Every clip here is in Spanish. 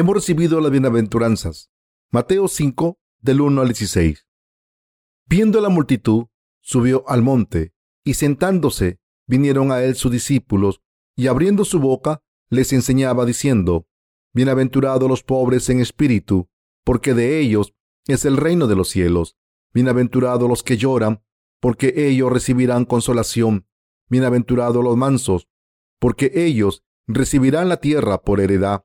hemos recibido las bienaventuranzas. Mateo 5, del 1 al 16. Viendo la multitud, subió al monte, y sentándose, vinieron a él sus discípulos, y abriendo su boca, les enseñaba diciendo, Bienaventurados los pobres en espíritu, porque de ellos es el reino de los cielos. Bienaventurados los que lloran, porque ellos recibirán consolación. Bienaventurados los mansos, porque ellos recibirán la tierra por heredad.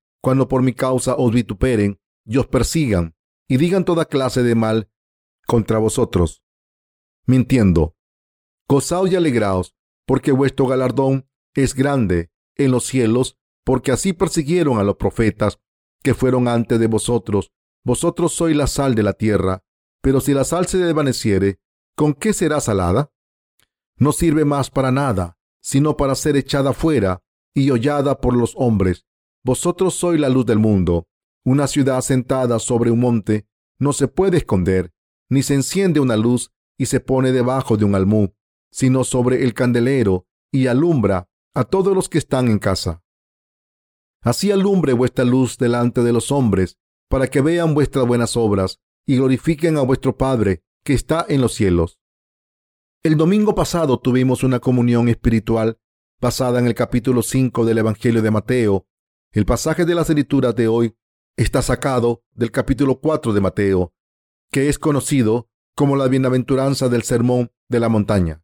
cuando por mi causa os vituperen y os persigan y digan toda clase de mal contra vosotros, mintiendo. Gozaos y alegraos, porque vuestro galardón es grande en los cielos, porque así persiguieron a los profetas que fueron antes de vosotros. Vosotros sois la sal de la tierra, pero si la sal se desvaneciere, ¿con qué será salada? No sirve más para nada, sino para ser echada fuera y hollada por los hombres. Vosotros sois la luz del mundo. Una ciudad sentada sobre un monte no se puede esconder, ni se enciende una luz y se pone debajo de un almú, sino sobre el candelero y alumbra a todos los que están en casa. Así alumbre vuestra luz delante de los hombres, para que vean vuestras buenas obras y glorifiquen a vuestro Padre que está en los cielos. El domingo pasado tuvimos una comunión espiritual basada en el capítulo 5 del Evangelio de Mateo. El pasaje de las escrituras de hoy está sacado del capítulo 4 de Mateo, que es conocido como la bienaventuranza del sermón de la montaña.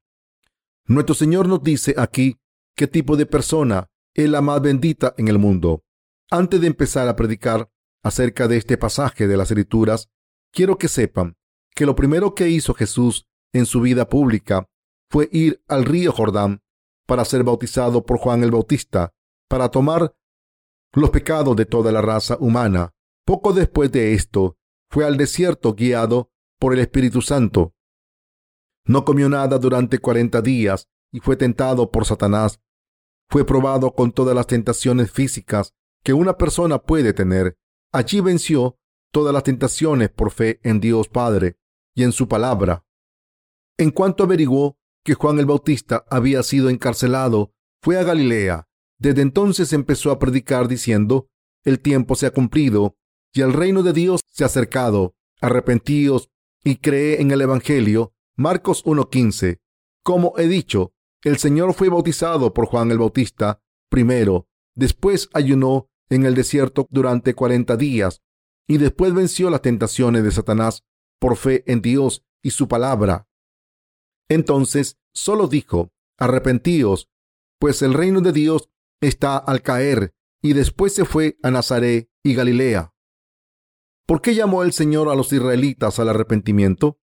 Nuestro Señor nos dice aquí qué tipo de persona es la más bendita en el mundo. Antes de empezar a predicar acerca de este pasaje de las escrituras, quiero que sepan que lo primero que hizo Jesús en su vida pública fue ir al río Jordán para ser bautizado por Juan el Bautista, para tomar los pecados de toda la raza humana. Poco después de esto, fue al desierto guiado por el Espíritu Santo. No comió nada durante cuarenta días y fue tentado por Satanás. Fue probado con todas las tentaciones físicas que una persona puede tener. Allí venció todas las tentaciones por fe en Dios Padre y en su palabra. En cuanto averiguó que Juan el Bautista había sido encarcelado, fue a Galilea. Desde entonces empezó a predicar diciendo, el tiempo se ha cumplido y el reino de Dios se ha acercado. Arrepentíos y cree en el Evangelio. Marcos 1.15. Como he dicho, el Señor fue bautizado por Juan el Bautista primero, después ayunó en el desierto durante cuarenta días y después venció las tentaciones de Satanás por fe en Dios y su palabra. Entonces solo dijo, arrepentíos, pues el reino de Dios está al caer, y después se fue a Nazaret y Galilea. ¿Por qué llamó el Señor a los israelitas al arrepentimiento?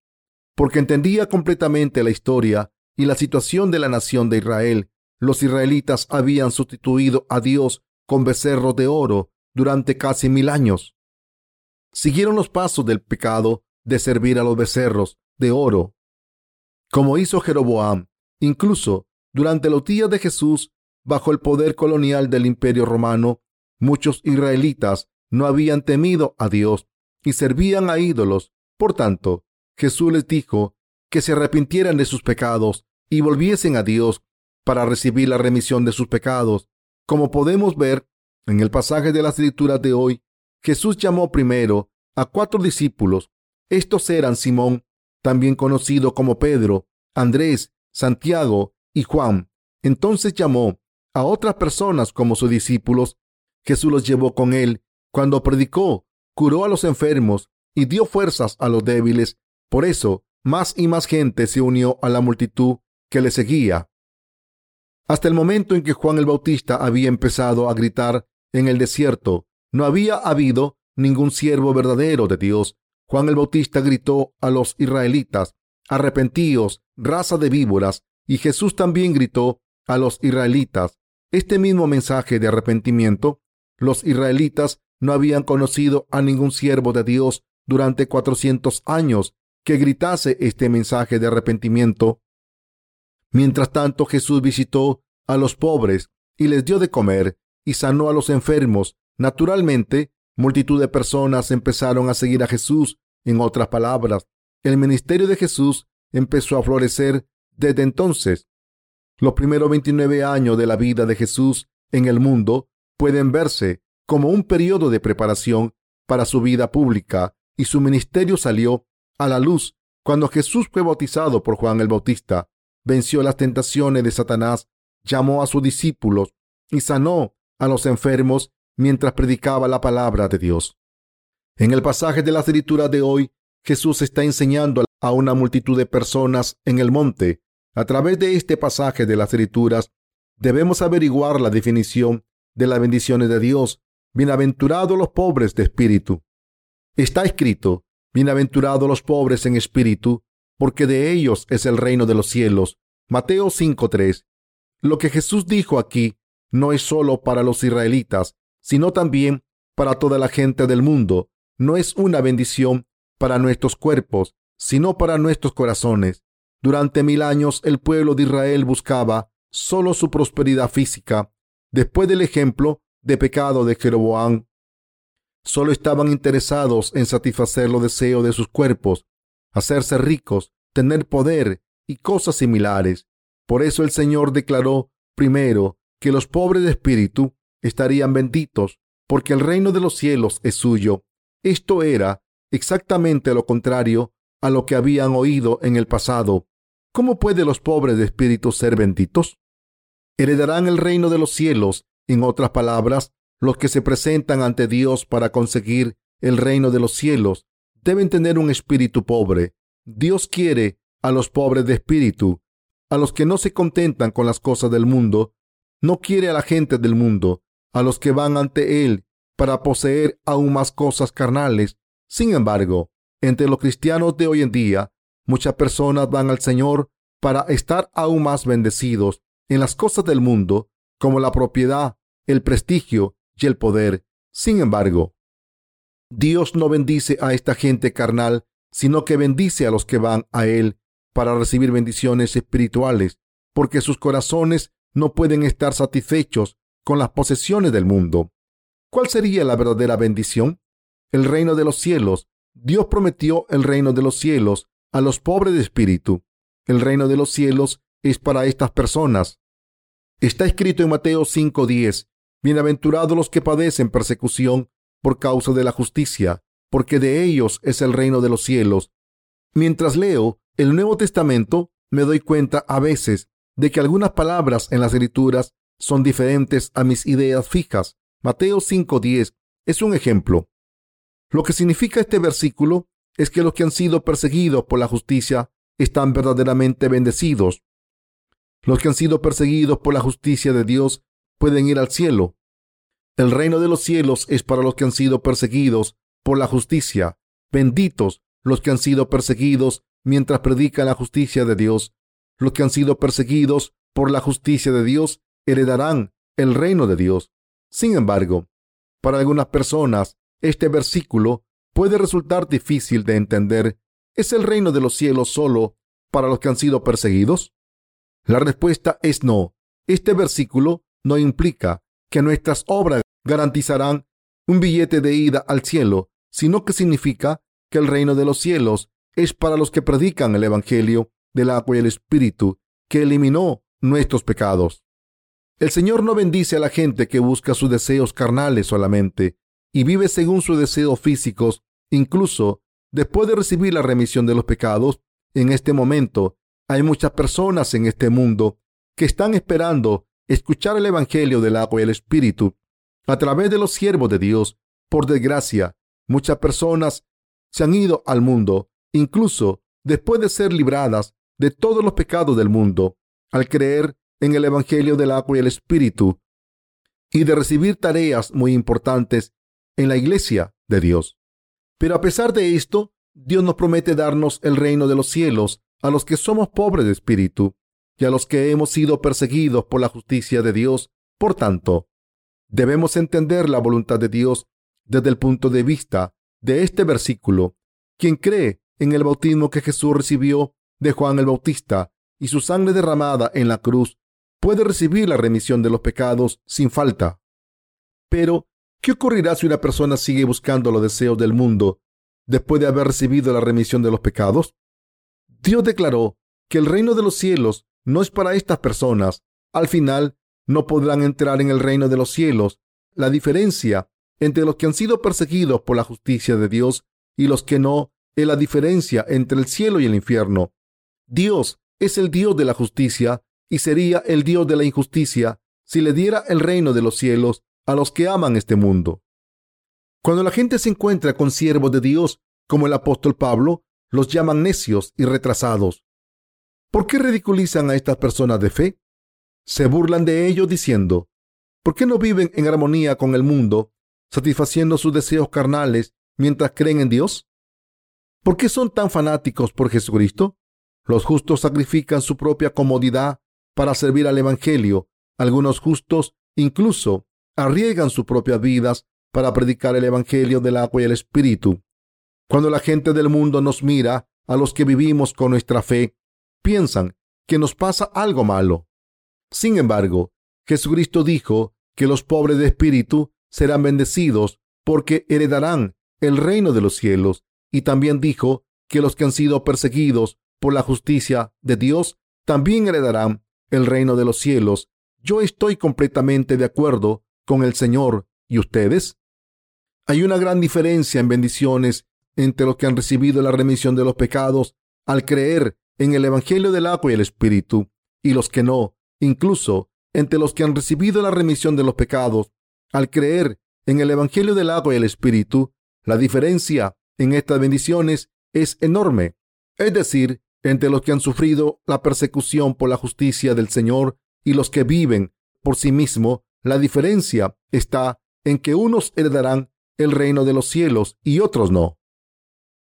Porque entendía completamente la historia y la situación de la nación de Israel. Los israelitas habían sustituido a Dios con becerros de oro durante casi mil años. Siguieron los pasos del pecado de servir a los becerros de oro como hizo Jeroboam. Incluso durante los días de Jesús, bajo el poder colonial del imperio romano, muchos israelitas no habían temido a Dios y servían a ídolos. Por tanto, Jesús les dijo que se arrepintieran de sus pecados y volviesen a Dios para recibir la remisión de sus pecados. Como podemos ver en el pasaje de las escrituras de hoy, Jesús llamó primero a cuatro discípulos. Estos eran Simón, también conocido como Pedro, Andrés, Santiago y Juan. Entonces llamó a otras personas como sus discípulos. Jesús los llevó con él cuando predicó, curó a los enfermos y dio fuerzas a los débiles. Por eso, más y más gente se unió a la multitud que le seguía. Hasta el momento en que Juan el Bautista había empezado a gritar en el desierto, no había habido ningún siervo verdadero de Dios Juan el Bautista gritó a los israelitas, arrepentíos, raza de víboras, y Jesús también gritó a los israelitas este mismo mensaje de arrepentimiento. Los israelitas no habían conocido a ningún siervo de Dios durante cuatrocientos años que gritase este mensaje de arrepentimiento. Mientras tanto, Jesús visitó a los pobres y les dio de comer y sanó a los enfermos. Naturalmente, multitud de personas empezaron a seguir a Jesús. En otras palabras, el ministerio de Jesús empezó a florecer desde entonces. Los primeros 29 años de la vida de Jesús en el mundo pueden verse como un periodo de preparación para su vida pública y su ministerio salió a la luz cuando Jesús fue bautizado por Juan el Bautista, venció las tentaciones de Satanás, llamó a sus discípulos y sanó a los enfermos mientras predicaba la palabra de Dios. En el pasaje de la escritura de hoy, Jesús está enseñando a una multitud de personas en el monte. A través de este pasaje de las escrituras, debemos averiguar la definición de las bendiciones de Dios. Bienaventurados los pobres de espíritu. Está escrito, Bienaventurados los pobres en espíritu, porque de ellos es el reino de los cielos. Mateo 5.3. Lo que Jesús dijo aquí no es solo para los israelitas, sino también para toda la gente del mundo. No es una bendición para nuestros cuerpos, sino para nuestros corazones. Durante mil años el pueblo de Israel buscaba solo su prosperidad física. Después del ejemplo de pecado de Jeroboam, Solo estaban interesados en satisfacer los deseos de sus cuerpos, hacerse ricos, tener poder y cosas similares. Por eso el Señor declaró primero que los pobres de espíritu estarían benditos, porque el reino de los cielos es suyo. Esto era exactamente lo contrario a lo que habían oído en el pasado. ¿Cómo pueden los pobres de espíritu ser benditos? Heredarán el reino de los cielos, en otras palabras, los que se presentan ante Dios para conseguir el reino de los cielos deben tener un espíritu pobre. Dios quiere a los pobres de espíritu, a los que no se contentan con las cosas del mundo. No quiere a la gente del mundo, a los que van ante Él para poseer aún más cosas carnales. Sin embargo, entre los cristianos de hoy en día, muchas personas van al Señor para estar aún más bendecidos en las cosas del mundo, como la propiedad, el prestigio y el poder. Sin embargo, Dios no bendice a esta gente carnal, sino que bendice a los que van a Él para recibir bendiciones espirituales, porque sus corazones no pueden estar satisfechos con las posesiones del mundo. ¿Cuál sería la verdadera bendición? El reino de los cielos. Dios prometió el reino de los cielos a los pobres de espíritu. El reino de los cielos es para estas personas. Está escrito en Mateo 5:10, Bienaventurados los que padecen persecución por causa de la justicia, porque de ellos es el reino de los cielos. Mientras leo el Nuevo Testamento, me doy cuenta a veces de que algunas palabras en las escrituras son diferentes a mis ideas fijas. Mateo 5.10 es un ejemplo. Lo que significa este versículo es que los que han sido perseguidos por la justicia están verdaderamente bendecidos. Los que han sido perseguidos por la justicia de Dios pueden ir al cielo. El reino de los cielos es para los que han sido perseguidos por la justicia. Benditos los que han sido perseguidos mientras predican la justicia de Dios. Los que han sido perseguidos por la justicia de Dios heredarán el reino de Dios. Sin embargo, para algunas personas, este versículo puede resultar difícil de entender. ¿Es el reino de los cielos solo para los que han sido perseguidos? La respuesta es no. Este versículo no implica que nuestras obras garantizarán un billete de ida al cielo, sino que significa que el reino de los cielos es para los que predican el Evangelio del agua y el Espíritu, que eliminó nuestros pecados. El Señor no bendice a la gente que busca sus deseos carnales solamente y vive según sus deseos físicos, incluso después de recibir la remisión de los pecados. En este momento hay muchas personas en este mundo que están esperando escuchar el Evangelio del agua y el Espíritu a través de los siervos de Dios. Por desgracia, muchas personas se han ido al mundo, incluso después de ser libradas de todos los pecados del mundo, al creer en el Evangelio del agua y el Espíritu y de recibir tareas muy importantes en la iglesia de Dios. Pero a pesar de esto, Dios nos promete darnos el reino de los cielos a los que somos pobres de espíritu y a los que hemos sido perseguidos por la justicia de Dios. Por tanto, debemos entender la voluntad de Dios desde el punto de vista de este versículo. Quien cree en el bautismo que Jesús recibió de Juan el Bautista y su sangre derramada en la cruz, puede recibir la remisión de los pecados sin falta. Pero, ¿qué ocurrirá si una persona sigue buscando los deseos del mundo después de haber recibido la remisión de los pecados? Dios declaró que el reino de los cielos no es para estas personas. Al final, no podrán entrar en el reino de los cielos. La diferencia entre los que han sido perseguidos por la justicia de Dios y los que no es la diferencia entre el cielo y el infierno. Dios es el Dios de la justicia y sería el Dios de la injusticia si le diera el reino de los cielos a los que aman este mundo. Cuando la gente se encuentra con siervos de Dios, como el apóstol Pablo, los llaman necios y retrasados. ¿Por qué ridiculizan a estas personas de fe? Se burlan de ellos diciendo, ¿por qué no viven en armonía con el mundo, satisfaciendo sus deseos carnales mientras creen en Dios? ¿Por qué son tan fanáticos por Jesucristo? Los justos sacrifican su propia comodidad para servir al Evangelio. Algunos justos incluso arriesgan sus propias vidas para predicar el Evangelio del agua y el Espíritu. Cuando la gente del mundo nos mira a los que vivimos con nuestra fe, piensan que nos pasa algo malo. Sin embargo, Jesucristo dijo que los pobres de espíritu serán bendecidos porque heredarán el reino de los cielos. Y también dijo que los que han sido perseguidos por la justicia de Dios también heredarán el reino de los cielos. Yo estoy completamente de acuerdo con el Señor. ¿Y ustedes? Hay una gran diferencia en bendiciones entre los que han recibido la remisión de los pecados al creer en el Evangelio del agua y el Espíritu y los que no, incluso entre los que han recibido la remisión de los pecados al creer en el Evangelio del agua y el Espíritu. La diferencia en estas bendiciones es enorme. Es decir, entre los que han sufrido la persecución por la justicia del Señor y los que viven por sí mismos, la diferencia está en que unos heredarán el reino de los cielos y otros no.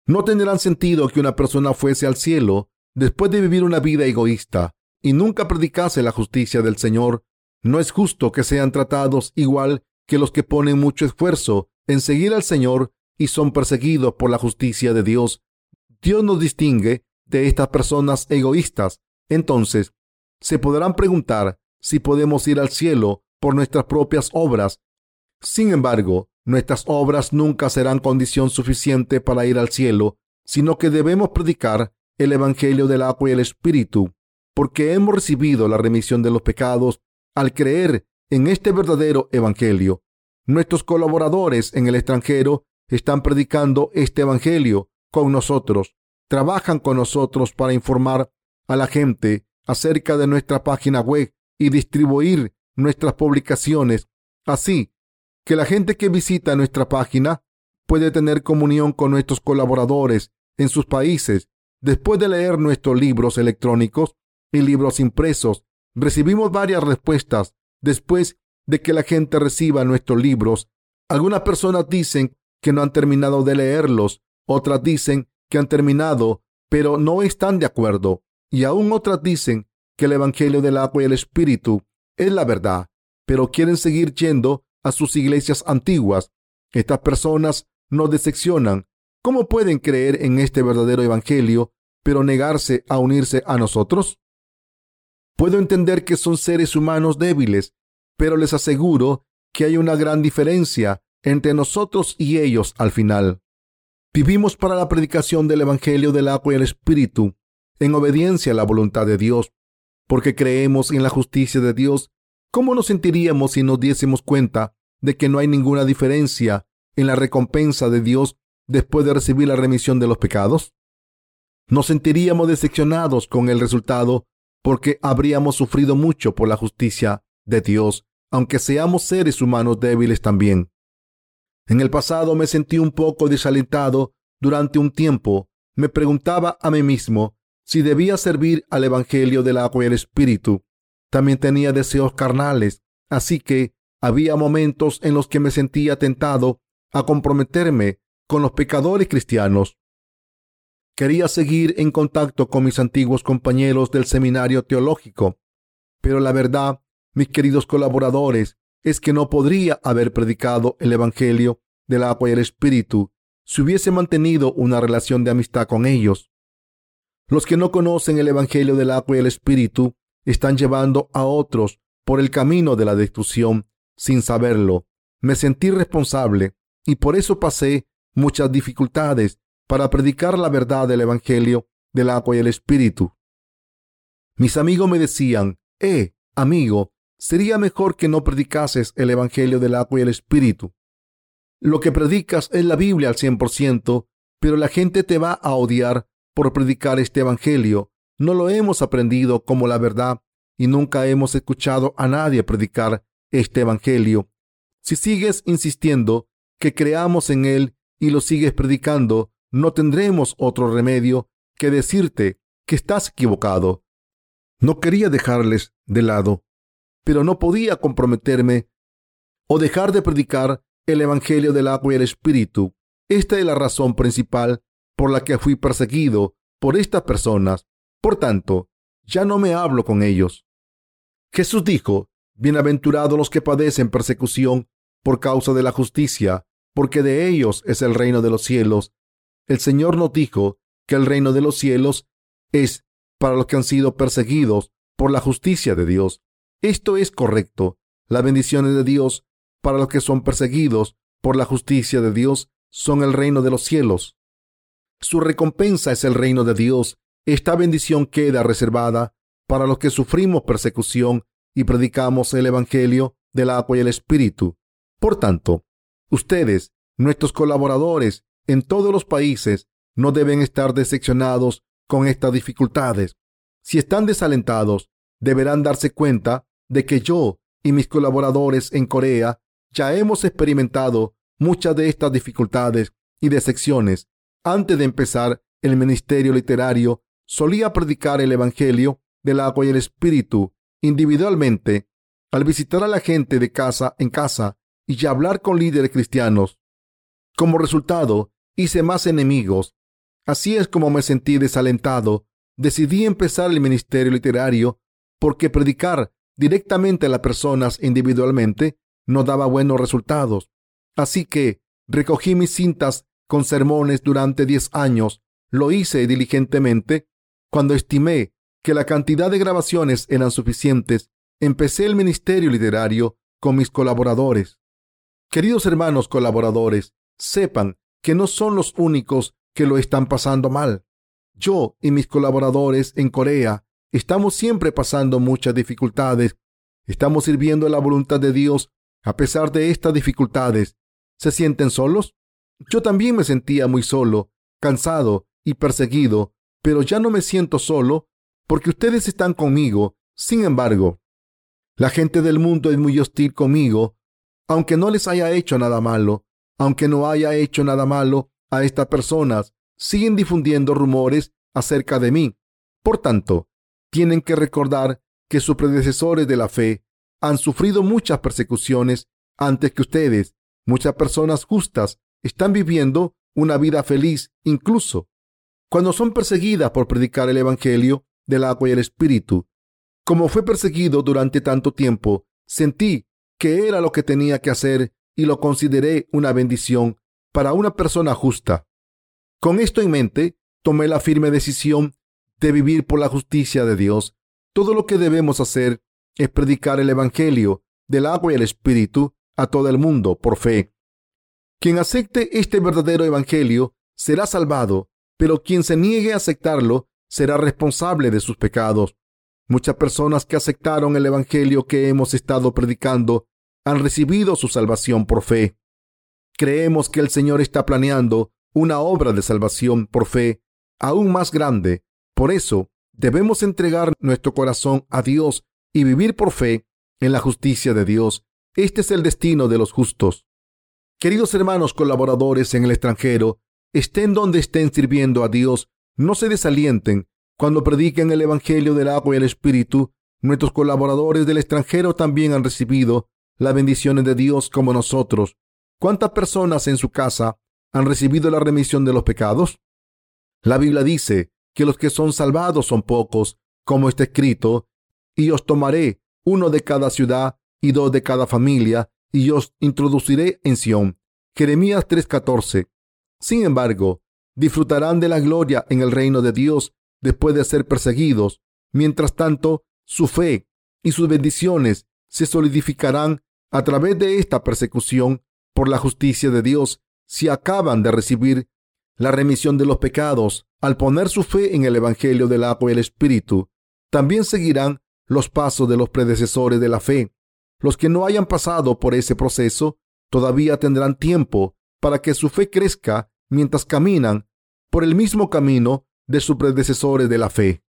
No tendrán sentido que una persona fuese al cielo después de vivir una vida egoísta y nunca predicase la justicia del Señor. No es justo que sean tratados igual que los que ponen mucho esfuerzo en seguir al Señor y son perseguidos por la justicia de Dios. Dios nos distingue de estas personas egoístas. Entonces, se podrán preguntar si podemos ir al cielo por nuestras propias obras. Sin embargo, nuestras obras nunca serán condición suficiente para ir al cielo, sino que debemos predicar el Evangelio del agua y el Espíritu, porque hemos recibido la remisión de los pecados al creer en este verdadero Evangelio. Nuestros colaboradores en el extranjero están predicando este Evangelio con nosotros trabajan con nosotros para informar a la gente acerca de nuestra página web y distribuir nuestras publicaciones, así que la gente que visita nuestra página puede tener comunión con nuestros colaboradores en sus países. Después de leer nuestros libros electrónicos y libros impresos, recibimos varias respuestas después de que la gente reciba nuestros libros. Algunas personas dicen que no han terminado de leerlos, otras dicen que han terminado, pero no están de acuerdo. Y aún otras dicen que el Evangelio del agua y el Espíritu es la verdad, pero quieren seguir yendo a sus iglesias antiguas. Estas personas nos decepcionan. ¿Cómo pueden creer en este verdadero Evangelio, pero negarse a unirse a nosotros? Puedo entender que son seres humanos débiles, pero les aseguro que hay una gran diferencia entre nosotros y ellos al final. Vivimos para la predicación del Evangelio del agua y el Espíritu, en obediencia a la voluntad de Dios, porque creemos en la justicia de Dios. ¿Cómo nos sentiríamos si nos diésemos cuenta de que no hay ninguna diferencia en la recompensa de Dios después de recibir la remisión de los pecados? Nos sentiríamos decepcionados con el resultado porque habríamos sufrido mucho por la justicia de Dios, aunque seamos seres humanos débiles también. En el pasado me sentí un poco desalentado durante un tiempo. Me preguntaba a mí mismo si debía servir al Evangelio del agua y el Espíritu. También tenía deseos carnales, así que había momentos en los que me sentía tentado a comprometerme con los pecadores cristianos. Quería seguir en contacto con mis antiguos compañeros del seminario teológico, pero la verdad, mis queridos colaboradores, es que no podría haber predicado el Evangelio del agua y el espíritu si hubiese mantenido una relación de amistad con ellos. Los que no conocen el Evangelio del agua y el espíritu están llevando a otros por el camino de la destrucción sin saberlo. Me sentí responsable y por eso pasé muchas dificultades para predicar la verdad del Evangelio del agua y el espíritu. Mis amigos me decían, eh, amigo, sería mejor que no predicases el Evangelio del agua y el espíritu. Lo que predicas es la Biblia al 100%, pero la gente te va a odiar por predicar este Evangelio. No lo hemos aprendido como la verdad y nunca hemos escuchado a nadie predicar este Evangelio. Si sigues insistiendo que creamos en él y lo sigues predicando, no tendremos otro remedio que decirte que estás equivocado. No quería dejarles de lado, pero no podía comprometerme o dejar de predicar el Evangelio del agua y el Espíritu. Esta es la razón principal por la que fui perseguido por estas personas. Por tanto, ya no me hablo con ellos. Jesús dijo, Bienaventurados los que padecen persecución por causa de la justicia, porque de ellos es el reino de los cielos. El Señor nos dijo que el reino de los cielos es para los que han sido perseguidos por la justicia de Dios. Esto es correcto. Las bendiciones de Dios para los que son perseguidos por la justicia de Dios son el reino de los cielos. Su recompensa es el reino de Dios. Esta bendición queda reservada para los que sufrimos persecución y predicamos el Evangelio del agua y el Espíritu. Por tanto, ustedes, nuestros colaboradores en todos los países, no deben estar decepcionados con estas dificultades. Si están desalentados, deberán darse cuenta de que yo y mis colaboradores en Corea ya hemos experimentado muchas de estas dificultades y decepciones. Antes de empezar el ministerio literario, solía predicar el Evangelio del agua y el Espíritu individualmente al visitar a la gente de casa en casa y hablar con líderes cristianos. Como resultado, hice más enemigos. Así es como me sentí desalentado. Decidí empezar el ministerio literario porque predicar directamente a las personas individualmente no daba buenos resultados. Así que recogí mis cintas con sermones durante diez años. Lo hice diligentemente. Cuando estimé que la cantidad de grabaciones eran suficientes, empecé el ministerio literario con mis colaboradores. Queridos hermanos colaboradores, sepan que no son los únicos que lo están pasando mal. Yo y mis colaboradores en Corea estamos siempre pasando muchas dificultades. Estamos sirviendo la voluntad de Dios a pesar de estas dificultades. ¿Se sienten solos? Yo también me sentía muy solo, cansado y perseguido, pero ya no me siento solo porque ustedes están conmigo. Sin embargo, la gente del mundo es muy hostil conmigo, aunque no les haya hecho nada malo, aunque no haya hecho nada malo a estas personas, siguen difundiendo rumores acerca de mí. Por tanto, tienen que recordar que sus predecesores de la fe han sufrido muchas persecuciones antes que ustedes. Muchas personas justas están viviendo una vida feliz incluso cuando son perseguidas por predicar el Evangelio del agua y el Espíritu. Como fue perseguido durante tanto tiempo, sentí que era lo que tenía que hacer y lo consideré una bendición para una persona justa. Con esto en mente, tomé la firme decisión de vivir por la justicia de Dios. Todo lo que debemos hacer es predicar el Evangelio del agua y el Espíritu a todo el mundo por fe. Quien acepte este verdadero Evangelio será salvado, pero quien se niegue a aceptarlo será responsable de sus pecados. Muchas personas que aceptaron el Evangelio que hemos estado predicando han recibido su salvación por fe. Creemos que el Señor está planeando una obra de salvación por fe aún más grande. Por eso debemos entregar nuestro corazón a Dios y vivir por fe en la justicia de Dios. Este es el destino de los justos. Queridos hermanos colaboradores en el extranjero, estén donde estén sirviendo a Dios, no se desalienten cuando prediquen el Evangelio del agua y el Espíritu. Nuestros colaboradores del extranjero también han recibido las bendiciones de Dios como nosotros. ¿Cuántas personas en su casa han recibido la remisión de los pecados? La Biblia dice que los que son salvados son pocos, como está escrito, y os tomaré uno de cada ciudad y dos de cada familia, y os introduciré en Sión. Jeremías 3:14. Sin embargo, disfrutarán de la gloria en el reino de Dios después de ser perseguidos. Mientras tanto, su fe y sus bendiciones se solidificarán a través de esta persecución por la justicia de Dios si acaban de recibir la remisión de los pecados al poner su fe en el Evangelio del agua y el Espíritu. También seguirán los pasos de los predecesores de la fe. Los que no hayan pasado por ese proceso todavía tendrán tiempo para que su fe crezca mientras caminan por el mismo camino de sus predecesores de la fe.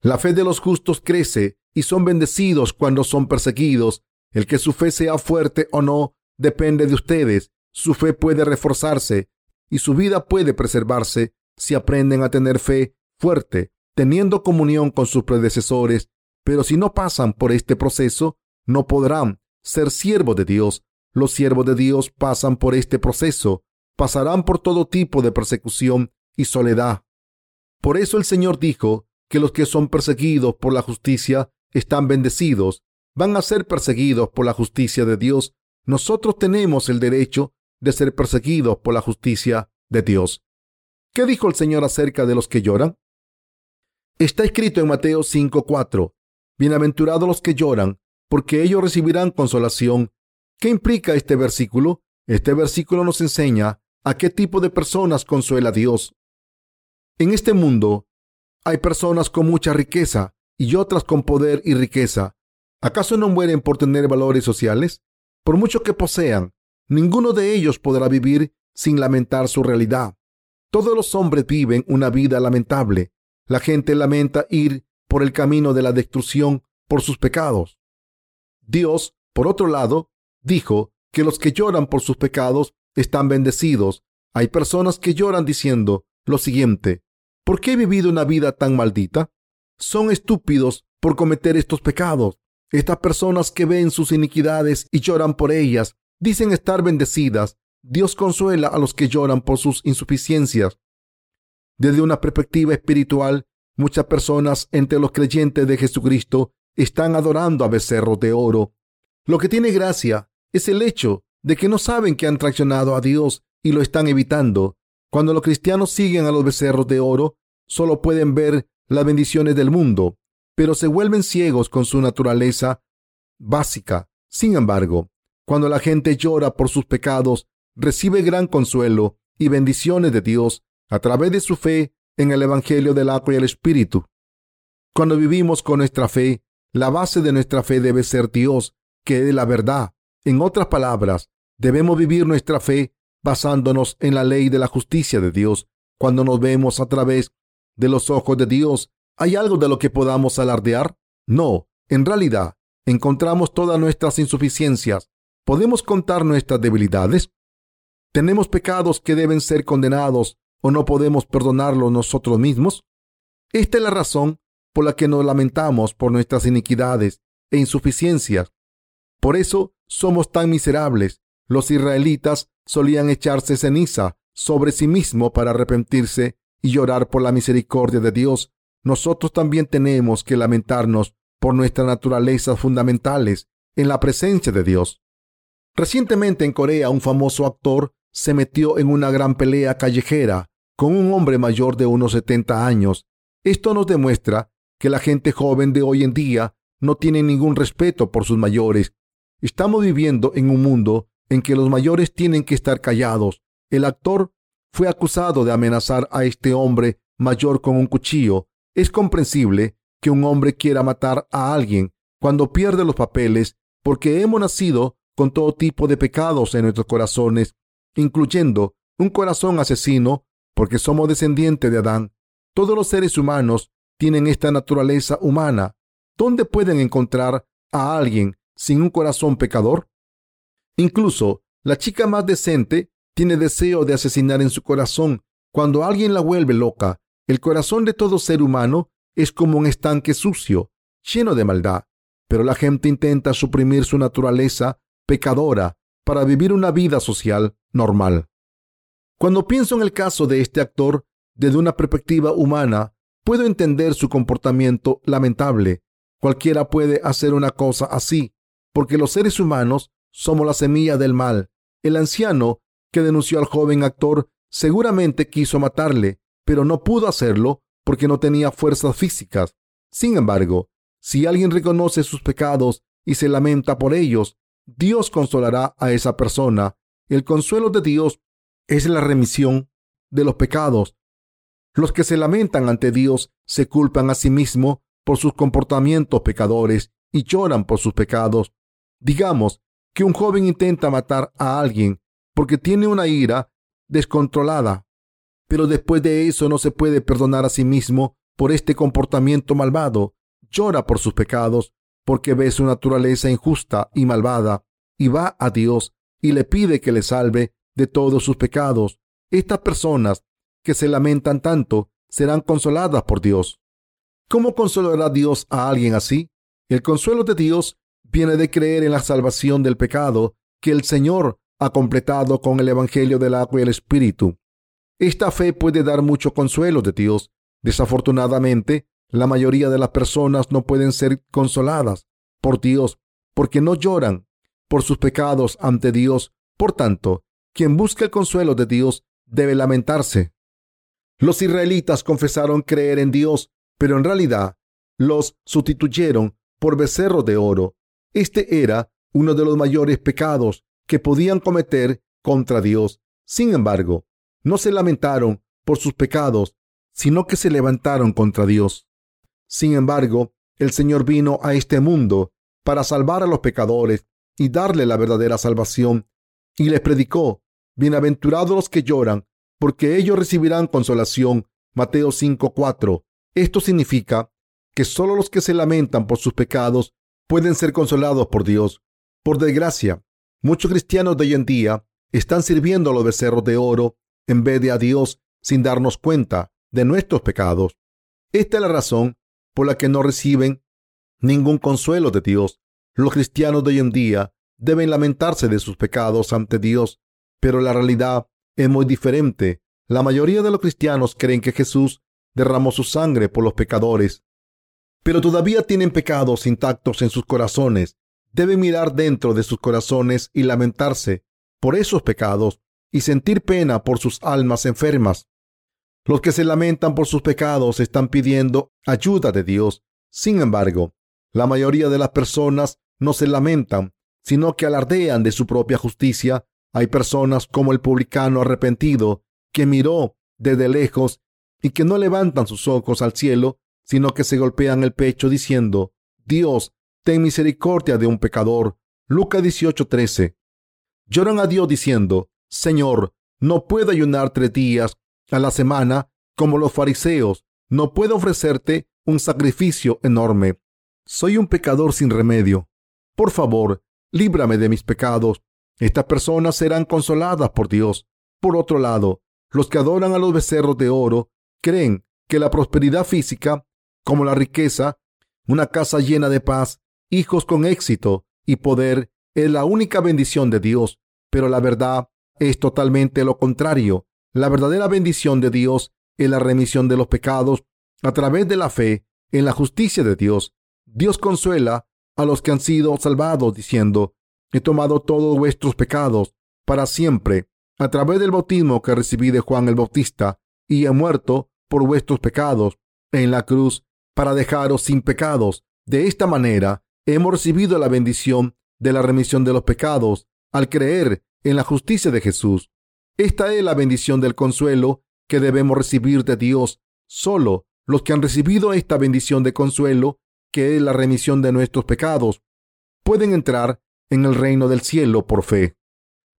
La fe de los justos crece y son bendecidos cuando son perseguidos. El que su fe sea fuerte o no depende de ustedes. Su fe puede reforzarse y su vida puede preservarse si aprenden a tener fe fuerte, teniendo comunión con sus predecesores. Pero si no pasan por este proceso, no podrán ser siervos de Dios. Los siervos de Dios pasan por este proceso, pasarán por todo tipo de persecución y soledad. Por eso el Señor dijo que los que son perseguidos por la justicia están bendecidos, van a ser perseguidos por la justicia de Dios. Nosotros tenemos el derecho de ser perseguidos por la justicia de Dios. ¿Qué dijo el Señor acerca de los que lloran? Está escrito en Mateo 5:4, Bienaventurados los que lloran, porque ellos recibirán consolación. ¿Qué implica este versículo? Este versículo nos enseña a qué tipo de personas consuela Dios. En este mundo hay personas con mucha riqueza y otras con poder y riqueza. ¿Acaso no mueren por tener valores sociales? Por mucho que posean, ninguno de ellos podrá vivir sin lamentar su realidad. Todos los hombres viven una vida lamentable. La gente lamenta ir por el camino de la destrucción por sus pecados. Dios, por otro lado, dijo que los que lloran por sus pecados están bendecidos. Hay personas que lloran diciendo lo siguiente, ¿por qué he vivido una vida tan maldita? Son estúpidos por cometer estos pecados. Estas personas que ven sus iniquidades y lloran por ellas, dicen estar bendecidas. Dios consuela a los que lloran por sus insuficiencias. Desde una perspectiva espiritual, muchas personas entre los creyentes de Jesucristo están adorando a becerros de oro. Lo que tiene gracia es el hecho de que no saben que han traicionado a Dios y lo están evitando. Cuando los cristianos siguen a los becerros de oro, solo pueden ver las bendiciones del mundo, pero se vuelven ciegos con su naturaleza básica. Sin embargo, cuando la gente llora por sus pecados, recibe gran consuelo y bendiciones de Dios a través de su fe en el Evangelio del agua y el Espíritu. Cuando vivimos con nuestra fe, la base de nuestra fe debe ser Dios, que es la verdad. En otras palabras, debemos vivir nuestra fe basándonos en la ley de la justicia de Dios. Cuando nos vemos a través de los ojos de Dios, ¿hay algo de lo que podamos alardear? No, en realidad, encontramos todas nuestras insuficiencias. ¿Podemos contar nuestras debilidades? ¿Tenemos pecados que deben ser condenados o no podemos perdonarlos nosotros mismos? Esta es la razón por la que nos lamentamos por nuestras iniquidades e insuficiencias. Por eso somos tan miserables. Los israelitas solían echarse ceniza sobre sí mismo para arrepentirse y llorar por la misericordia de Dios. Nosotros también tenemos que lamentarnos por nuestras naturalezas fundamentales en la presencia de Dios. Recientemente en Corea un famoso actor se metió en una gran pelea callejera con un hombre mayor de unos 70 años. Esto nos demuestra que la gente joven de hoy en día no tiene ningún respeto por sus mayores. Estamos viviendo en un mundo en que los mayores tienen que estar callados. El actor fue acusado de amenazar a este hombre mayor con un cuchillo. Es comprensible que un hombre quiera matar a alguien cuando pierde los papeles porque hemos nacido con todo tipo de pecados en nuestros corazones incluyendo un corazón asesino, porque somos descendientes de Adán. Todos los seres humanos tienen esta naturaleza humana. ¿Dónde pueden encontrar a alguien sin un corazón pecador? Incluso la chica más decente tiene deseo de asesinar en su corazón cuando alguien la vuelve loca. El corazón de todo ser humano es como un estanque sucio, lleno de maldad, pero la gente intenta suprimir su naturaleza pecadora para vivir una vida social normal. Cuando pienso en el caso de este actor desde una perspectiva humana, puedo entender su comportamiento lamentable. Cualquiera puede hacer una cosa así, porque los seres humanos somos la semilla del mal. El anciano que denunció al joven actor seguramente quiso matarle, pero no pudo hacerlo porque no tenía fuerzas físicas. Sin embargo, si alguien reconoce sus pecados y se lamenta por ellos, Dios consolará a esa persona. El consuelo de Dios es la remisión de los pecados. Los que se lamentan ante Dios se culpan a sí mismos por sus comportamientos pecadores y lloran por sus pecados. Digamos que un joven intenta matar a alguien porque tiene una ira descontrolada, pero después de eso no se puede perdonar a sí mismo por este comportamiento malvado. Llora por sus pecados porque ve su naturaleza injusta y malvada y va a Dios y le pide que le salve de todos sus pecados. Estas personas que se lamentan tanto serán consoladas por Dios. ¿Cómo consolará Dios a alguien así? El consuelo de Dios viene de creer en la salvación del pecado que el Señor ha completado con el Evangelio del agua y el Espíritu. Esta fe puede dar mucho consuelo de Dios. Desafortunadamente, la mayoría de las personas no pueden ser consoladas por Dios porque no lloran por sus pecados ante Dios. Por tanto, quien busca el consuelo de Dios debe lamentarse. Los israelitas confesaron creer en Dios, pero en realidad los sustituyeron por becerros de oro. Este era uno de los mayores pecados que podían cometer contra Dios. Sin embargo, no se lamentaron por sus pecados, sino que se levantaron contra Dios. Sin embargo, el Señor vino a este mundo para salvar a los pecadores y darle la verdadera salvación, y les predicó, Bienaventurados los que lloran, porque ellos recibirán consolación. Mateo 5:4. Esto significa que solo los que se lamentan por sus pecados pueden ser consolados por Dios. Por desgracia, muchos cristianos de hoy en día están sirviendo a los becerros de oro en vez de a Dios sin darnos cuenta de nuestros pecados. Esta es la razón por la que no reciben ningún consuelo de Dios. Los cristianos de hoy en día deben lamentarse de sus pecados ante Dios, pero la realidad es muy diferente. La mayoría de los cristianos creen que Jesús derramó su sangre por los pecadores, pero todavía tienen pecados intactos en sus corazones. Deben mirar dentro de sus corazones y lamentarse por esos pecados y sentir pena por sus almas enfermas. Los que se lamentan por sus pecados están pidiendo ayuda de Dios. Sin embargo, la mayoría de las personas no se lamentan, sino que alardean de su propia justicia. Hay personas como el publicano arrepentido que miró desde lejos y que no levantan sus ojos al cielo, sino que se golpean el pecho diciendo, Dios, ten misericordia de un pecador. Lucas 18:13. Lloran a Dios diciendo, Señor, no puedo ayunar tres días a la semana como los fariseos, no puedo ofrecerte un sacrificio enorme. Soy un pecador sin remedio. Por favor, líbrame de mis pecados. Estas personas serán consoladas por Dios. Por otro lado, los que adoran a los becerros de oro creen que la prosperidad física, como la riqueza, una casa llena de paz, hijos con éxito y poder, es la única bendición de Dios. Pero la verdad es totalmente lo contrario. La verdadera bendición de Dios es la remisión de los pecados a través de la fe en la justicia de Dios. Dios consuela a los que han sido salvados diciendo, he tomado todos vuestros pecados para siempre a través del bautismo que recibí de Juan el Bautista y he muerto por vuestros pecados en la cruz para dejaros sin pecados. De esta manera hemos recibido la bendición de la remisión de los pecados al creer en la justicia de Jesús. Esta es la bendición del consuelo que debemos recibir de Dios. Solo los que han recibido esta bendición de consuelo, que es la remisión de nuestros pecados, pueden entrar en el reino del cielo por fe.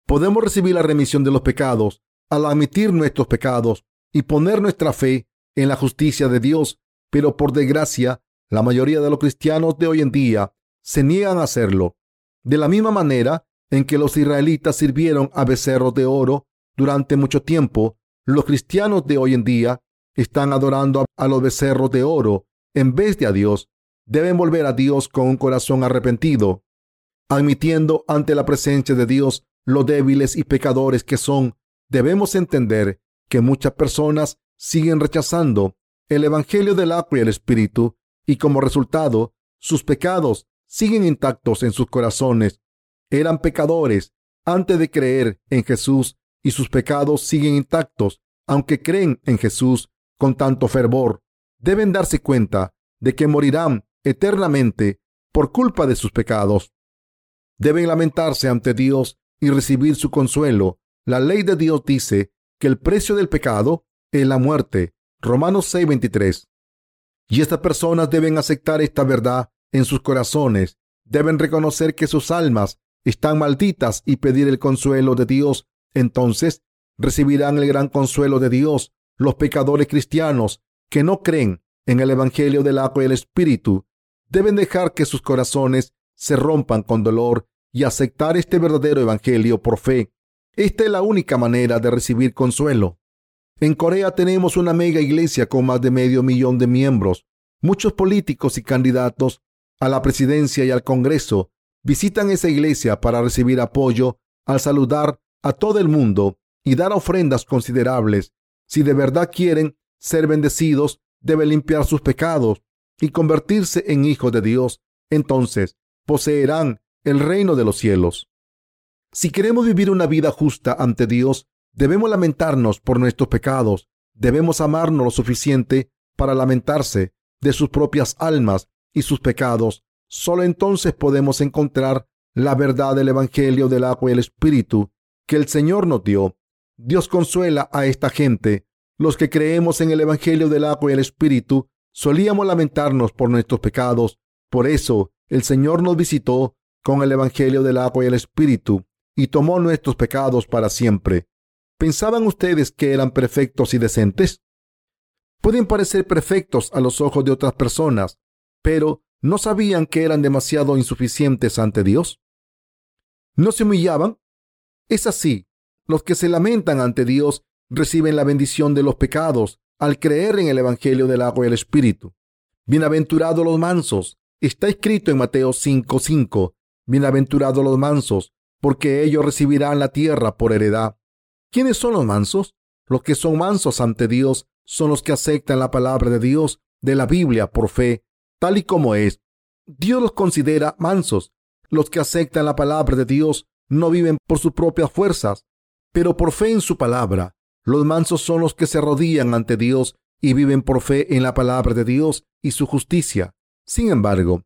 Podemos recibir la remisión de los pecados al admitir nuestros pecados y poner nuestra fe en la justicia de Dios, pero por desgracia, la mayoría de los cristianos de hoy en día se niegan a hacerlo. De la misma manera en que los israelitas sirvieron a becerros de oro durante mucho tiempo, los cristianos de hoy en día están adorando a los becerros de oro en vez de a Dios. Deben volver a Dios con un corazón arrepentido, admitiendo ante la presencia de Dios lo débiles y pecadores que son. Debemos entender que muchas personas siguen rechazando el Evangelio del agua y el Espíritu y como resultado sus pecados siguen intactos en sus corazones. Eran pecadores antes de creer en Jesús y sus pecados siguen intactos, aunque creen en Jesús con tanto fervor, deben darse cuenta de que morirán eternamente por culpa de sus pecados. Deben lamentarse ante Dios y recibir su consuelo. La ley de Dios dice que el precio del pecado es la muerte. Romanos 6:23. Y estas personas deben aceptar esta verdad en sus corazones. Deben reconocer que sus almas están malditas y pedir el consuelo de Dios. Entonces recibirán el gran consuelo de Dios. Los pecadores cristianos que no creen en el Evangelio del agua y el Espíritu deben dejar que sus corazones se rompan con dolor y aceptar este verdadero Evangelio por fe. Esta es la única manera de recibir consuelo. En Corea tenemos una mega iglesia con más de medio millón de miembros. Muchos políticos y candidatos a la presidencia y al Congreso visitan esa iglesia para recibir apoyo al saludar a todo el mundo y dar ofrendas considerables. Si de verdad quieren ser bendecidos, deben limpiar sus pecados y convertirse en hijos de Dios. Entonces poseerán el reino de los cielos. Si queremos vivir una vida justa ante Dios, debemos lamentarnos por nuestros pecados. Debemos amarnos lo suficiente para lamentarse de sus propias almas y sus pecados. Solo entonces podemos encontrar la verdad del Evangelio del agua y el Espíritu que el Señor nos dio. Dios consuela a esta gente. Los que creemos en el Evangelio del agua y el Espíritu solíamos lamentarnos por nuestros pecados. Por eso el Señor nos visitó con el Evangelio del agua y el Espíritu y tomó nuestros pecados para siempre. ¿Pensaban ustedes que eran perfectos y decentes? Pueden parecer perfectos a los ojos de otras personas, pero ¿no sabían que eran demasiado insuficientes ante Dios? ¿No se humillaban? Es así. Los que se lamentan ante Dios reciben la bendición de los pecados al creer en el Evangelio del agua y el Espíritu. Bienaventurados los mansos. Está escrito en Mateo 5:5. Bienaventurados los mansos, porque ellos recibirán la tierra por heredad. ¿Quiénes son los mansos? Los que son mansos ante Dios son los que aceptan la palabra de Dios de la Biblia por fe, tal y como es. Dios los considera mansos. Los que aceptan la palabra de Dios no viven por sus propias fuerzas, pero por fe en su palabra. Los mansos son los que se arrodillan ante Dios y viven por fe en la palabra de Dios y su justicia. Sin embargo,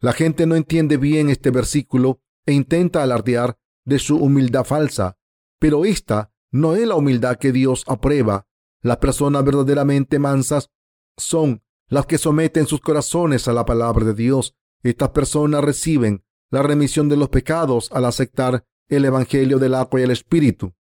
la gente no entiende bien este versículo e intenta alardear de su humildad falsa, pero esta no es la humildad que Dios aprueba. Las personas verdaderamente mansas son las que someten sus corazones a la palabra de Dios. Estas personas reciben la remisión de los pecados al aceptar el Evangelio del agua y el Espíritu.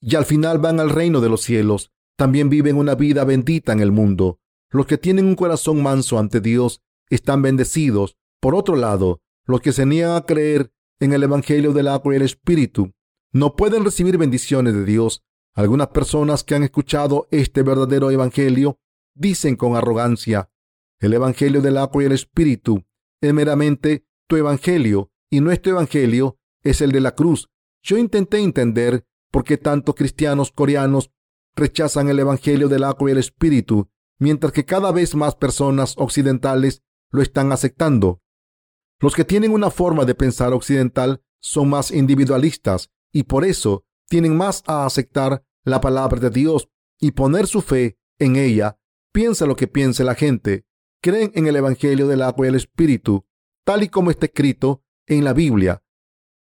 Y al final van al reino de los cielos. También viven una vida bendita en el mundo. Los que tienen un corazón manso ante Dios están bendecidos por otro lado, los que se niegan a creer en el Evangelio del agua y el Espíritu no pueden recibir bendiciones de Dios. Algunas personas que han escuchado este verdadero Evangelio dicen con arrogancia, el Evangelio del agua y el Espíritu es meramente tu Evangelio y nuestro Evangelio es el de la cruz. Yo intenté entender por qué tantos cristianos coreanos rechazan el Evangelio del agua y el Espíritu, mientras que cada vez más personas occidentales lo están aceptando. Los que tienen una forma de pensar occidental son más individualistas y por eso tienen más a aceptar la palabra de Dios y poner su fe en ella. Piensa lo que piense la gente. Creen en el Evangelio del agua y el Espíritu, tal y como está escrito en la Biblia.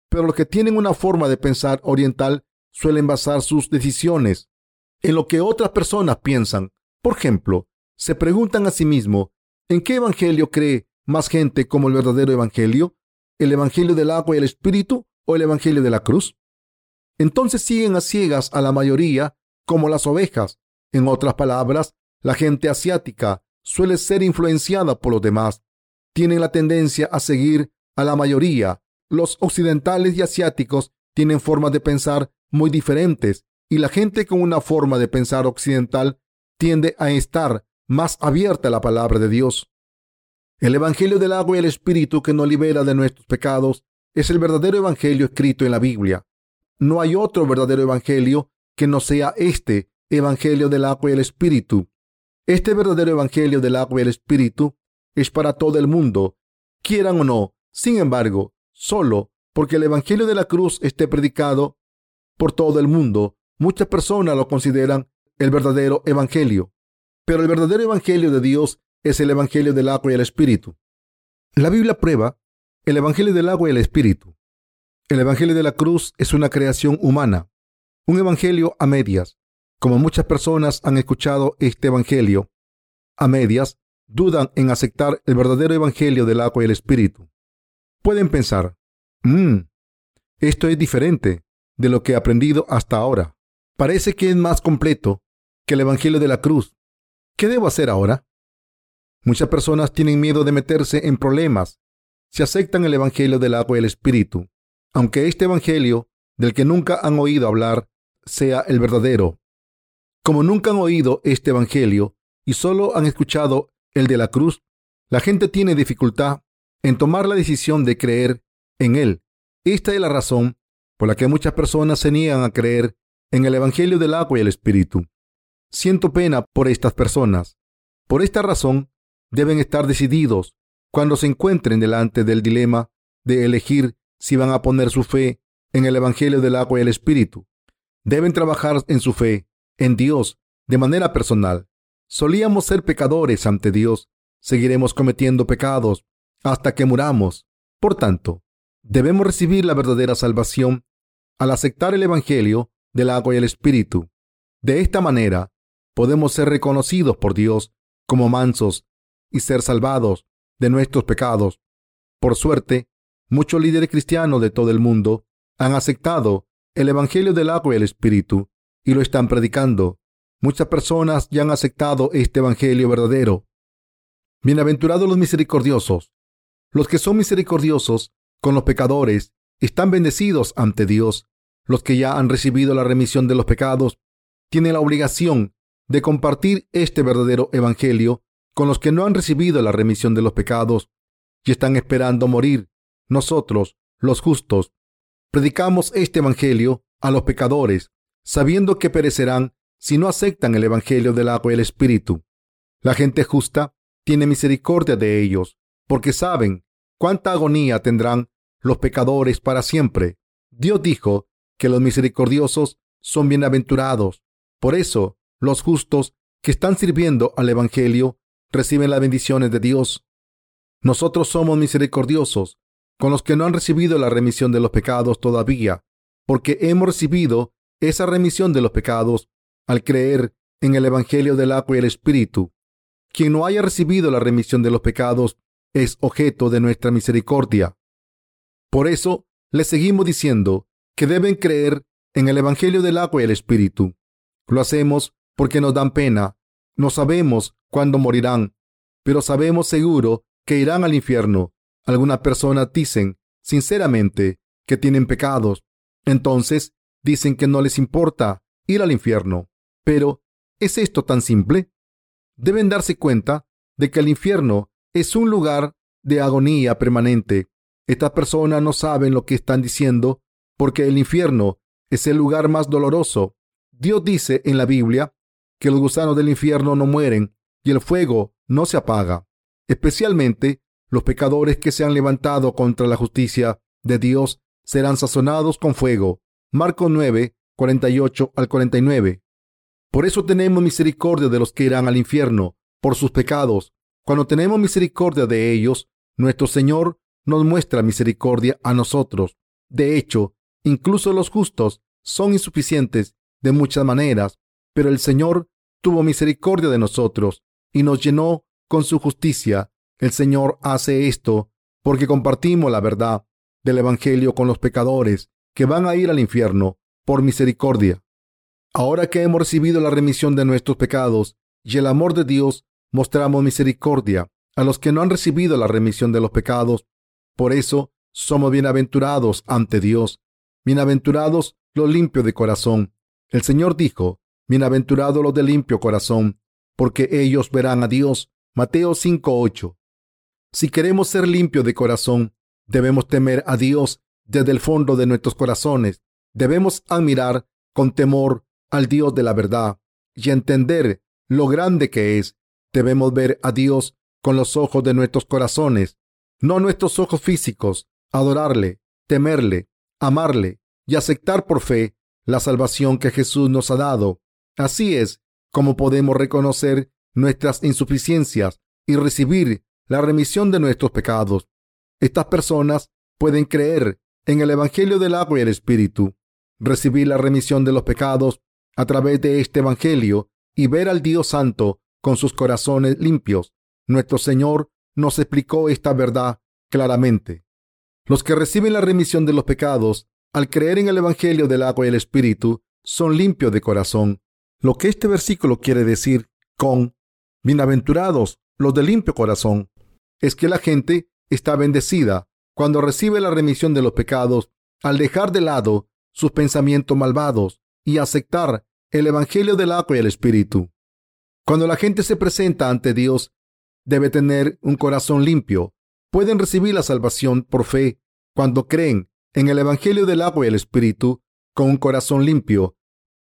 Pero los que tienen una forma de pensar oriental suelen basar sus decisiones en lo que otras personas piensan. Por ejemplo, se preguntan a sí mismos, ¿en qué evangelio cree más gente como el verdadero Evangelio, el Evangelio del agua y el Espíritu o el Evangelio de la cruz. Entonces siguen a ciegas a la mayoría como las ovejas. En otras palabras, la gente asiática suele ser influenciada por los demás. Tienen la tendencia a seguir a la mayoría. Los occidentales y asiáticos tienen formas de pensar muy diferentes y la gente con una forma de pensar occidental tiende a estar más abierta la palabra de Dios. El Evangelio del agua y el Espíritu que nos libera de nuestros pecados es el verdadero Evangelio escrito en la Biblia. No hay otro verdadero Evangelio que no sea este Evangelio del agua y el Espíritu. Este verdadero Evangelio del agua y el Espíritu es para todo el mundo, quieran o no. Sin embargo, solo porque el Evangelio de la cruz esté predicado por todo el mundo, muchas personas lo consideran el verdadero evangelio. Pero el verdadero evangelio de Dios es el evangelio del agua y el espíritu. La Biblia prueba el evangelio del agua y el espíritu. El evangelio de la cruz es una creación humana, un evangelio a medias. Como muchas personas han escuchado este evangelio a medias, dudan en aceptar el verdadero evangelio del agua y el espíritu. Pueden pensar, mmm, esto es diferente de lo que he aprendido hasta ahora. Parece que es más completo que el Evangelio de la cruz. ¿Qué debo hacer ahora? Muchas personas tienen miedo de meterse en problemas si aceptan el Evangelio del agua y el Espíritu, aunque este Evangelio, del que nunca han oído hablar, sea el verdadero. Como nunca han oído este Evangelio y solo han escuchado el de la cruz, la gente tiene dificultad en tomar la decisión de creer en él. Esta es la razón por la que muchas personas se niegan a creer en el Evangelio del agua y el Espíritu. Siento pena por estas personas. Por esta razón, deben estar decididos cuando se encuentren delante del dilema de elegir si van a poner su fe en el Evangelio del agua y el Espíritu. Deben trabajar en su fe, en Dios, de manera personal. Solíamos ser pecadores ante Dios. Seguiremos cometiendo pecados hasta que muramos. Por tanto, debemos recibir la verdadera salvación al aceptar el Evangelio del agua y el Espíritu. De esta manera, podemos ser reconocidos por Dios como mansos y ser salvados de nuestros pecados. Por suerte, muchos líderes cristianos de todo el mundo han aceptado el Evangelio del agua y el Espíritu y lo están predicando. Muchas personas ya han aceptado este Evangelio verdadero. Bienaventurados los misericordiosos. Los que son misericordiosos con los pecadores están bendecidos ante Dios. Los que ya han recibido la remisión de los pecados tienen la obligación de compartir este verdadero evangelio con los que no han recibido la remisión de los pecados y están esperando morir. Nosotros, los justos, predicamos este evangelio a los pecadores, sabiendo que perecerán si no aceptan el evangelio del agua y el espíritu. La gente justa tiene misericordia de ellos, porque saben cuánta agonía tendrán los pecadores para siempre. Dios dijo que los misericordiosos son bienaventurados. Por eso, los justos que están sirviendo al Evangelio reciben las bendiciones de Dios. Nosotros somos misericordiosos con los que no han recibido la remisión de los pecados todavía, porque hemos recibido esa remisión de los pecados al creer en el Evangelio del agua y el Espíritu. Quien no haya recibido la remisión de los pecados es objeto de nuestra misericordia. Por eso les seguimos diciendo que deben creer en el Evangelio del agua y el Espíritu. Lo hacemos porque nos dan pena. No sabemos cuándo morirán, pero sabemos seguro que irán al infierno. Algunas personas dicen sinceramente que tienen pecados. Entonces dicen que no les importa ir al infierno. Pero, ¿es esto tan simple? Deben darse cuenta de que el infierno es un lugar de agonía permanente estas personas no saben lo que están diciendo porque el infierno es el lugar más doloroso. Dios dice en la Biblia que los gusanos del infierno no mueren y el fuego no se apaga. Especialmente los pecadores que se han levantado contra la justicia de Dios serán sazonados con fuego. Marcos 9, 48 al 49. Por eso tenemos misericordia de los que irán al infierno por sus pecados. Cuando tenemos misericordia de ellos, nuestro Señor nos muestra misericordia a nosotros. De hecho, incluso los justos son insuficientes de muchas maneras, pero el Señor tuvo misericordia de nosotros y nos llenó con su justicia. El Señor hace esto porque compartimos la verdad del Evangelio con los pecadores que van a ir al infierno por misericordia. Ahora que hemos recibido la remisión de nuestros pecados y el amor de Dios, mostramos misericordia a los que no han recibido la remisión de los pecados por eso somos bienaventurados ante Dios. Bienaventurados los limpios de corazón. El Señor dijo, bienaventurados los de limpio corazón, porque ellos verán a Dios. Mateo 5:8. Si queremos ser limpios de corazón, debemos temer a Dios desde el fondo de nuestros corazones. Debemos admirar con temor al Dios de la verdad y entender lo grande que es. Debemos ver a Dios con los ojos de nuestros corazones no nuestros ojos físicos, adorarle, temerle, amarle y aceptar por fe la salvación que Jesús nos ha dado. Así es como podemos reconocer nuestras insuficiencias y recibir la remisión de nuestros pecados. Estas personas pueden creer en el Evangelio del agua y el Espíritu, recibir la remisión de los pecados a través de este Evangelio y ver al Dios Santo con sus corazones limpios. Nuestro Señor nos explicó esta verdad claramente. Los que reciben la remisión de los pecados al creer en el Evangelio del agua y el Espíritu son limpios de corazón. Lo que este versículo quiere decir con bienaventurados los de limpio corazón es que la gente está bendecida cuando recibe la remisión de los pecados al dejar de lado sus pensamientos malvados y aceptar el Evangelio del agua y el Espíritu. Cuando la gente se presenta ante Dios, debe tener un corazón limpio. Pueden recibir la salvación por fe cuando creen en el Evangelio del agua y el Espíritu con un corazón limpio.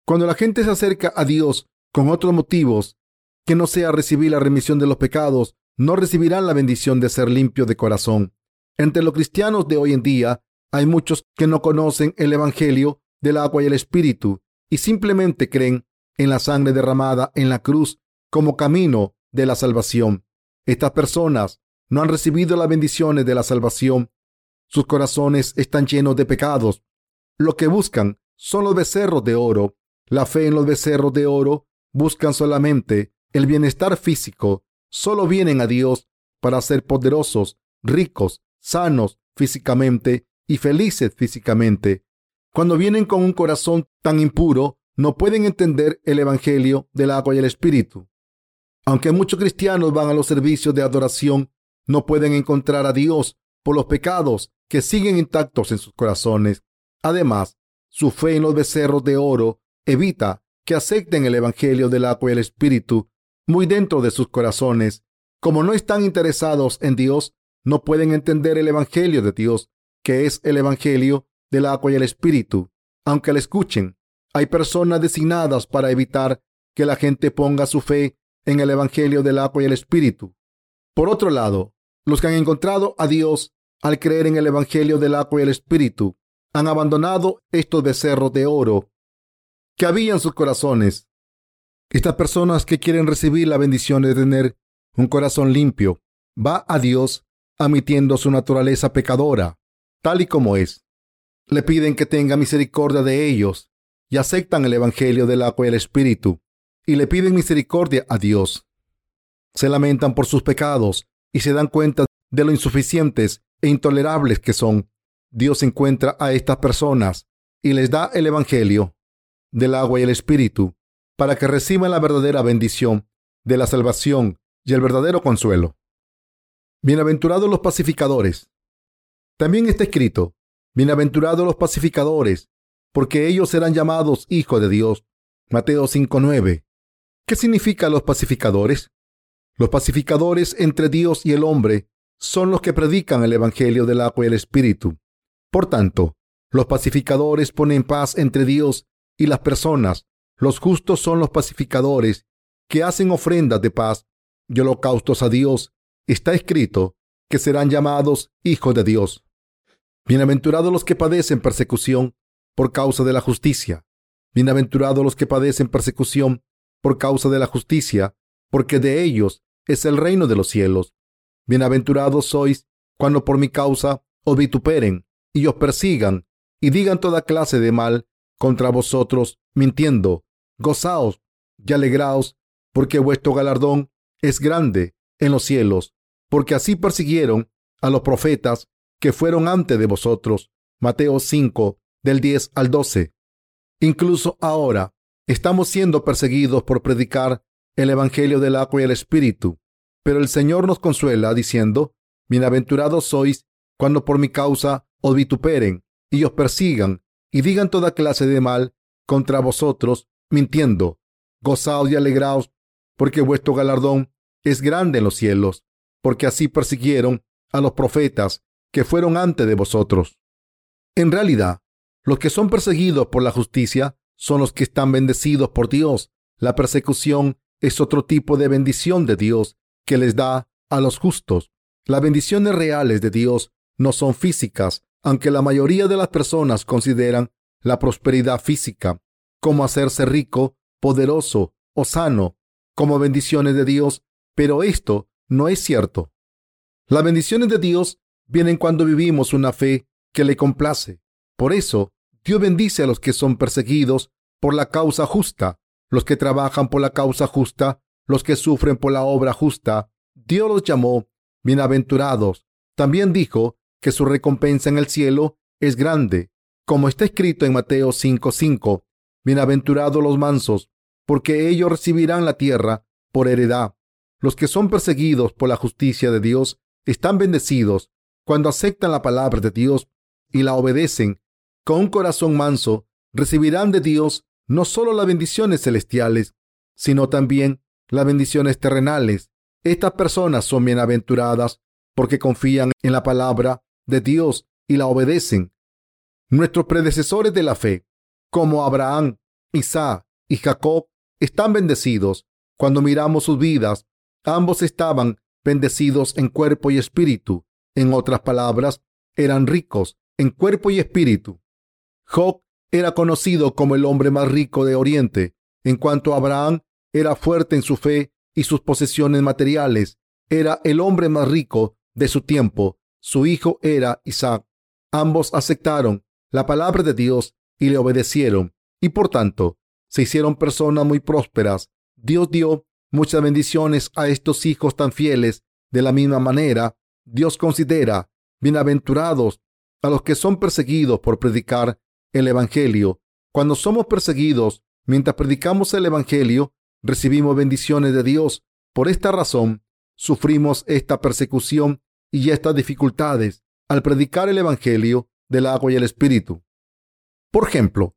Cuando la gente se acerca a Dios con otros motivos que no sea recibir la remisión de los pecados, no recibirán la bendición de ser limpio de corazón. Entre los cristianos de hoy en día hay muchos que no conocen el Evangelio del agua y el Espíritu y simplemente creen en la sangre derramada en la cruz como camino de la salvación. Estas personas no han recibido las bendiciones de la salvación. Sus corazones están llenos de pecados. Lo que buscan son los becerros de oro. La fe en los becerros de oro buscan solamente el bienestar físico. Solo vienen a Dios para ser poderosos, ricos, sanos físicamente y felices físicamente. Cuando vienen con un corazón tan impuro, no pueden entender el Evangelio del agua y el Espíritu. Aunque muchos cristianos van a los servicios de adoración, no pueden encontrar a Dios por los pecados que siguen intactos en sus corazones. Además, su fe en los becerros de oro evita que acepten el Evangelio del agua y el Espíritu muy dentro de sus corazones. Como no están interesados en Dios, no pueden entender el Evangelio de Dios, que es el Evangelio del agua y el Espíritu. Aunque le escuchen, hay personas designadas para evitar que la gente ponga su fe en el Evangelio del agua y el Espíritu. Por otro lado, los que han encontrado a Dios al creer en el Evangelio del agua y el Espíritu han abandonado estos becerros de oro que había en sus corazones. Estas personas que quieren recibir la bendición de tener un corazón limpio, va a Dios admitiendo su naturaleza pecadora, tal y como es. Le piden que tenga misericordia de ellos y aceptan el Evangelio del agua y el Espíritu y le piden misericordia a Dios. Se lamentan por sus pecados y se dan cuenta de lo insuficientes e intolerables que son. Dios encuentra a estas personas y les da el Evangelio del agua y el Espíritu para que reciban la verdadera bendición de la salvación y el verdadero consuelo. Bienaventurados los pacificadores. También está escrito, Bienaventurados los pacificadores, porque ellos serán llamados hijos de Dios. Mateo 5.9. ¿Qué significan los pacificadores? Los pacificadores entre Dios y el hombre son los que predican el Evangelio del agua y el Espíritu. Por tanto, los pacificadores ponen paz entre Dios y las personas. Los justos son los pacificadores que hacen ofrendas de paz y holocaustos a Dios está escrito que serán llamados hijos de Dios. Bienaventurados los que padecen persecución por causa de la justicia. Bienaventurados los que padecen persecución por causa de la justicia, porque de ellos es el reino de los cielos. Bienaventurados sois cuando por mi causa os vituperen y os persigan y digan toda clase de mal contra vosotros, mintiendo. Gozaos y alegraos, porque vuestro galardón es grande en los cielos, porque así persiguieron a los profetas que fueron antes de vosotros. Mateo 5, del 10 al 12. Incluso ahora estamos siendo perseguidos por predicar el Evangelio del agua y el Espíritu, pero el Señor nos consuela diciendo, Bienaventurados sois cuando por mi causa os vituperen y os persigan y digan toda clase de mal contra vosotros, mintiendo. Gozaos y alegraos, porque vuestro galardón es grande en los cielos, porque así persiguieron a los profetas que fueron antes de vosotros. En realidad, los que son perseguidos por la justicia son los que están bendecidos por Dios. La persecución es otro tipo de bendición de Dios que les da a los justos. Las bendiciones reales de Dios no son físicas, aunque la mayoría de las personas consideran la prosperidad física, como hacerse rico, poderoso o sano, como bendiciones de Dios, pero esto no es cierto. Las bendiciones de Dios vienen cuando vivimos una fe que le complace. Por eso, Dios bendice a los que son perseguidos por la causa justa, los que trabajan por la causa justa, los que sufren por la obra justa. Dios los llamó bienaventurados. También dijo que su recompensa en el cielo es grande, como está escrito en Mateo 5:5. Bienaventurados los mansos, porque ellos recibirán la tierra por heredad. Los que son perseguidos por la justicia de Dios están bendecidos cuando aceptan la palabra de Dios y la obedecen con un corazón manso, recibirán de Dios no solo las bendiciones celestiales, sino también las bendiciones terrenales. Estas personas son bienaventuradas porque confían en la palabra de Dios y la obedecen. Nuestros predecesores de la fe, como Abraham, Isaac y Jacob, están bendecidos. Cuando miramos sus vidas, ambos estaban bendecidos en cuerpo y espíritu. En otras palabras, eran ricos en cuerpo y espíritu. Job era conocido como el hombre más rico de Oriente, en cuanto a Abraham era fuerte en su fe y sus posesiones materiales. Era el hombre más rico de su tiempo. Su hijo era Isaac. Ambos aceptaron la palabra de Dios y le obedecieron, y por tanto se hicieron personas muy prósperas. Dios dio muchas bendiciones a estos hijos tan fieles. De la misma manera, Dios considera bienaventurados a los que son perseguidos por predicar el Evangelio. Cuando somos perseguidos mientras predicamos el Evangelio, recibimos bendiciones de Dios. Por esta razón, sufrimos esta persecución y estas dificultades al predicar el Evangelio del agua y el Espíritu. Por ejemplo,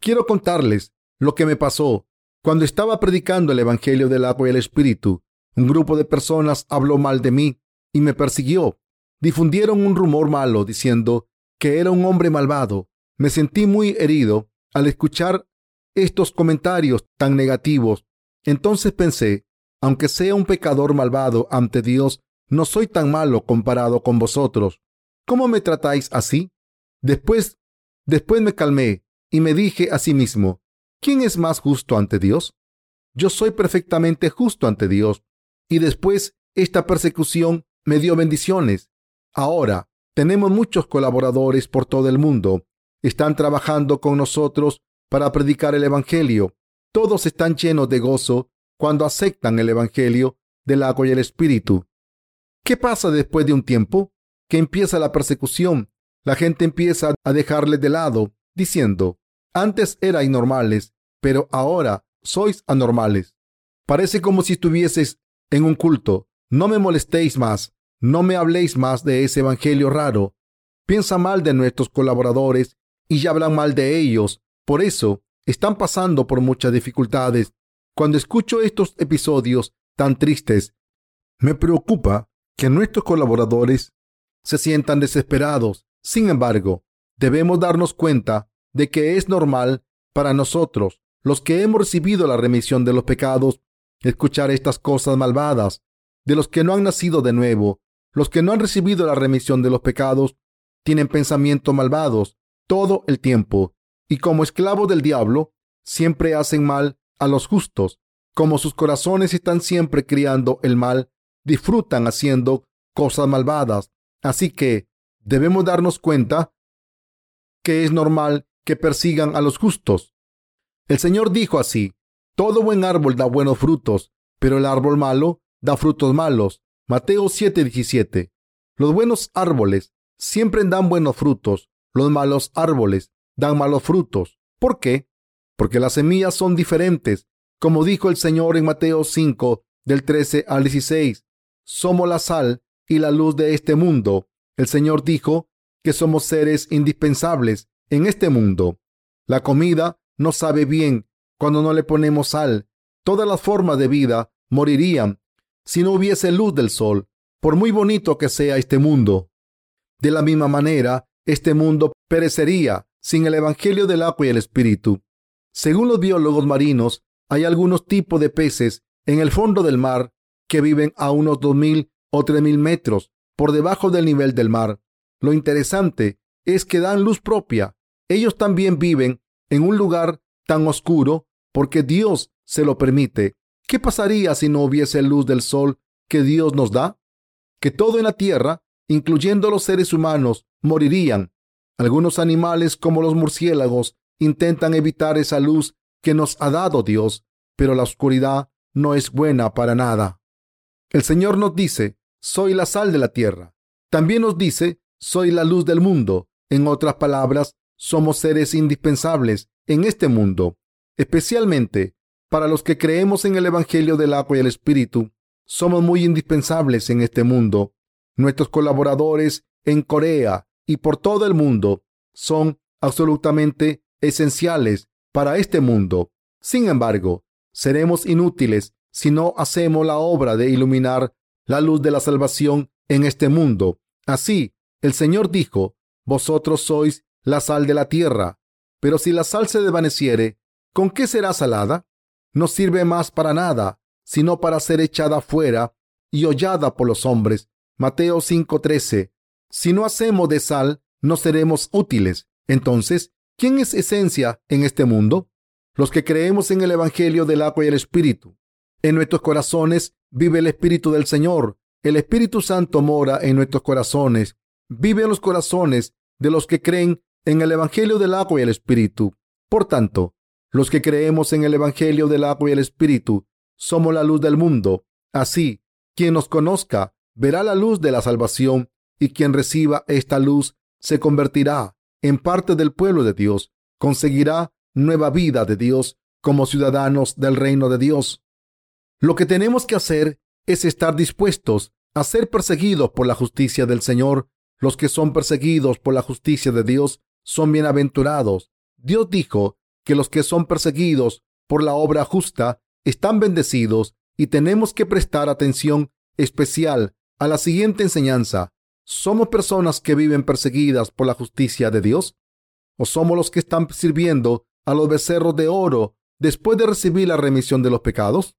quiero contarles lo que me pasó cuando estaba predicando el Evangelio del agua y el Espíritu. Un grupo de personas habló mal de mí y me persiguió difundieron un rumor malo diciendo que era un hombre malvado. Me sentí muy herido al escuchar estos comentarios tan negativos. Entonces pensé, aunque sea un pecador malvado ante Dios, no soy tan malo comparado con vosotros. ¿Cómo me tratáis así? Después, después me calmé y me dije a sí mismo, ¿quién es más justo ante Dios? Yo soy perfectamente justo ante Dios. Y después esta persecución me dio bendiciones. Ahora, tenemos muchos colaboradores por todo el mundo. Están trabajando con nosotros para predicar el Evangelio. Todos están llenos de gozo cuando aceptan el Evangelio del agua y el Espíritu. ¿Qué pasa después de un tiempo? Que empieza la persecución. La gente empieza a dejarle de lado, diciendo, antes erais normales, pero ahora sois anormales. Parece como si estuvieses en un culto. No me molestéis más. No me habléis más de ese evangelio raro. Piensa mal de nuestros colaboradores y ya hablan mal de ellos. Por eso están pasando por muchas dificultades. Cuando escucho estos episodios tan tristes, me preocupa que nuestros colaboradores se sientan desesperados. Sin embargo, debemos darnos cuenta de que es normal para nosotros, los que hemos recibido la remisión de los pecados, escuchar estas cosas malvadas de los que no han nacido de nuevo los que no han recibido la remisión de los pecados tienen pensamientos malvados todo el tiempo y como esclavos del diablo siempre hacen mal a los justos. Como sus corazones están siempre criando el mal, disfrutan haciendo cosas malvadas. Así que debemos darnos cuenta que es normal que persigan a los justos. El Señor dijo así, todo buen árbol da buenos frutos, pero el árbol malo da frutos malos. Mateo 7:17. Los buenos árboles siempre dan buenos frutos, los malos árboles dan malos frutos. ¿Por qué? Porque las semillas son diferentes. Como dijo el Señor en Mateo 5, del 13 al 16, somos la sal y la luz de este mundo. El Señor dijo que somos seres indispensables en este mundo. La comida no sabe bien cuando no le ponemos sal. Todas las formas de vida morirían si no hubiese luz del sol, por muy bonito que sea este mundo. De la misma manera, este mundo perecería sin el Evangelio del agua y el Espíritu. Según los biólogos marinos, hay algunos tipos de peces en el fondo del mar que viven a unos 2.000 o 3.000 metros por debajo del nivel del mar. Lo interesante es que dan luz propia. Ellos también viven en un lugar tan oscuro porque Dios se lo permite. ¿Qué pasaría si no hubiese luz del sol que Dios nos da? Que todo en la tierra, incluyendo los seres humanos, morirían. Algunos animales como los murciélagos intentan evitar esa luz que nos ha dado Dios, pero la oscuridad no es buena para nada. El Señor nos dice, soy la sal de la tierra. También nos dice, soy la luz del mundo. En otras palabras, somos seres indispensables en este mundo, especialmente para los que creemos en el Evangelio del agua y el Espíritu. Somos muy indispensables en este mundo. Nuestros colaboradores en Corea y por todo el mundo son absolutamente esenciales para este mundo. Sin embargo, seremos inútiles si no hacemos la obra de iluminar la luz de la salvación en este mundo. Así, el Señor dijo, vosotros sois la sal de la tierra, pero si la sal se desvaneciere, ¿con qué será salada? No sirve más para nada, sino para ser echada fuera y hollada por los hombres. Mateo 5:13. Si no hacemos de sal, no seremos útiles. Entonces, ¿quién es esencia en este mundo? Los que creemos en el Evangelio del agua y el Espíritu. En nuestros corazones vive el Espíritu del Señor. El Espíritu Santo mora en nuestros corazones. Vive en los corazones de los que creen en el Evangelio del agua y el Espíritu. Por tanto, los que creemos en el Evangelio del agua y el Espíritu somos la luz del mundo. Así, quien nos conozca verá la luz de la salvación y quien reciba esta luz se convertirá en parte del pueblo de Dios, conseguirá nueva vida de Dios como ciudadanos del reino de Dios. Lo que tenemos que hacer es estar dispuestos a ser perseguidos por la justicia del Señor. Los que son perseguidos por la justicia de Dios son bienaventurados. Dios dijo que los que son perseguidos por la obra justa están bendecidos y tenemos que prestar atención especial a la siguiente enseñanza. ¿Somos personas que viven perseguidas por la justicia de Dios? ¿O somos los que están sirviendo a los becerros de oro después de recibir la remisión de los pecados?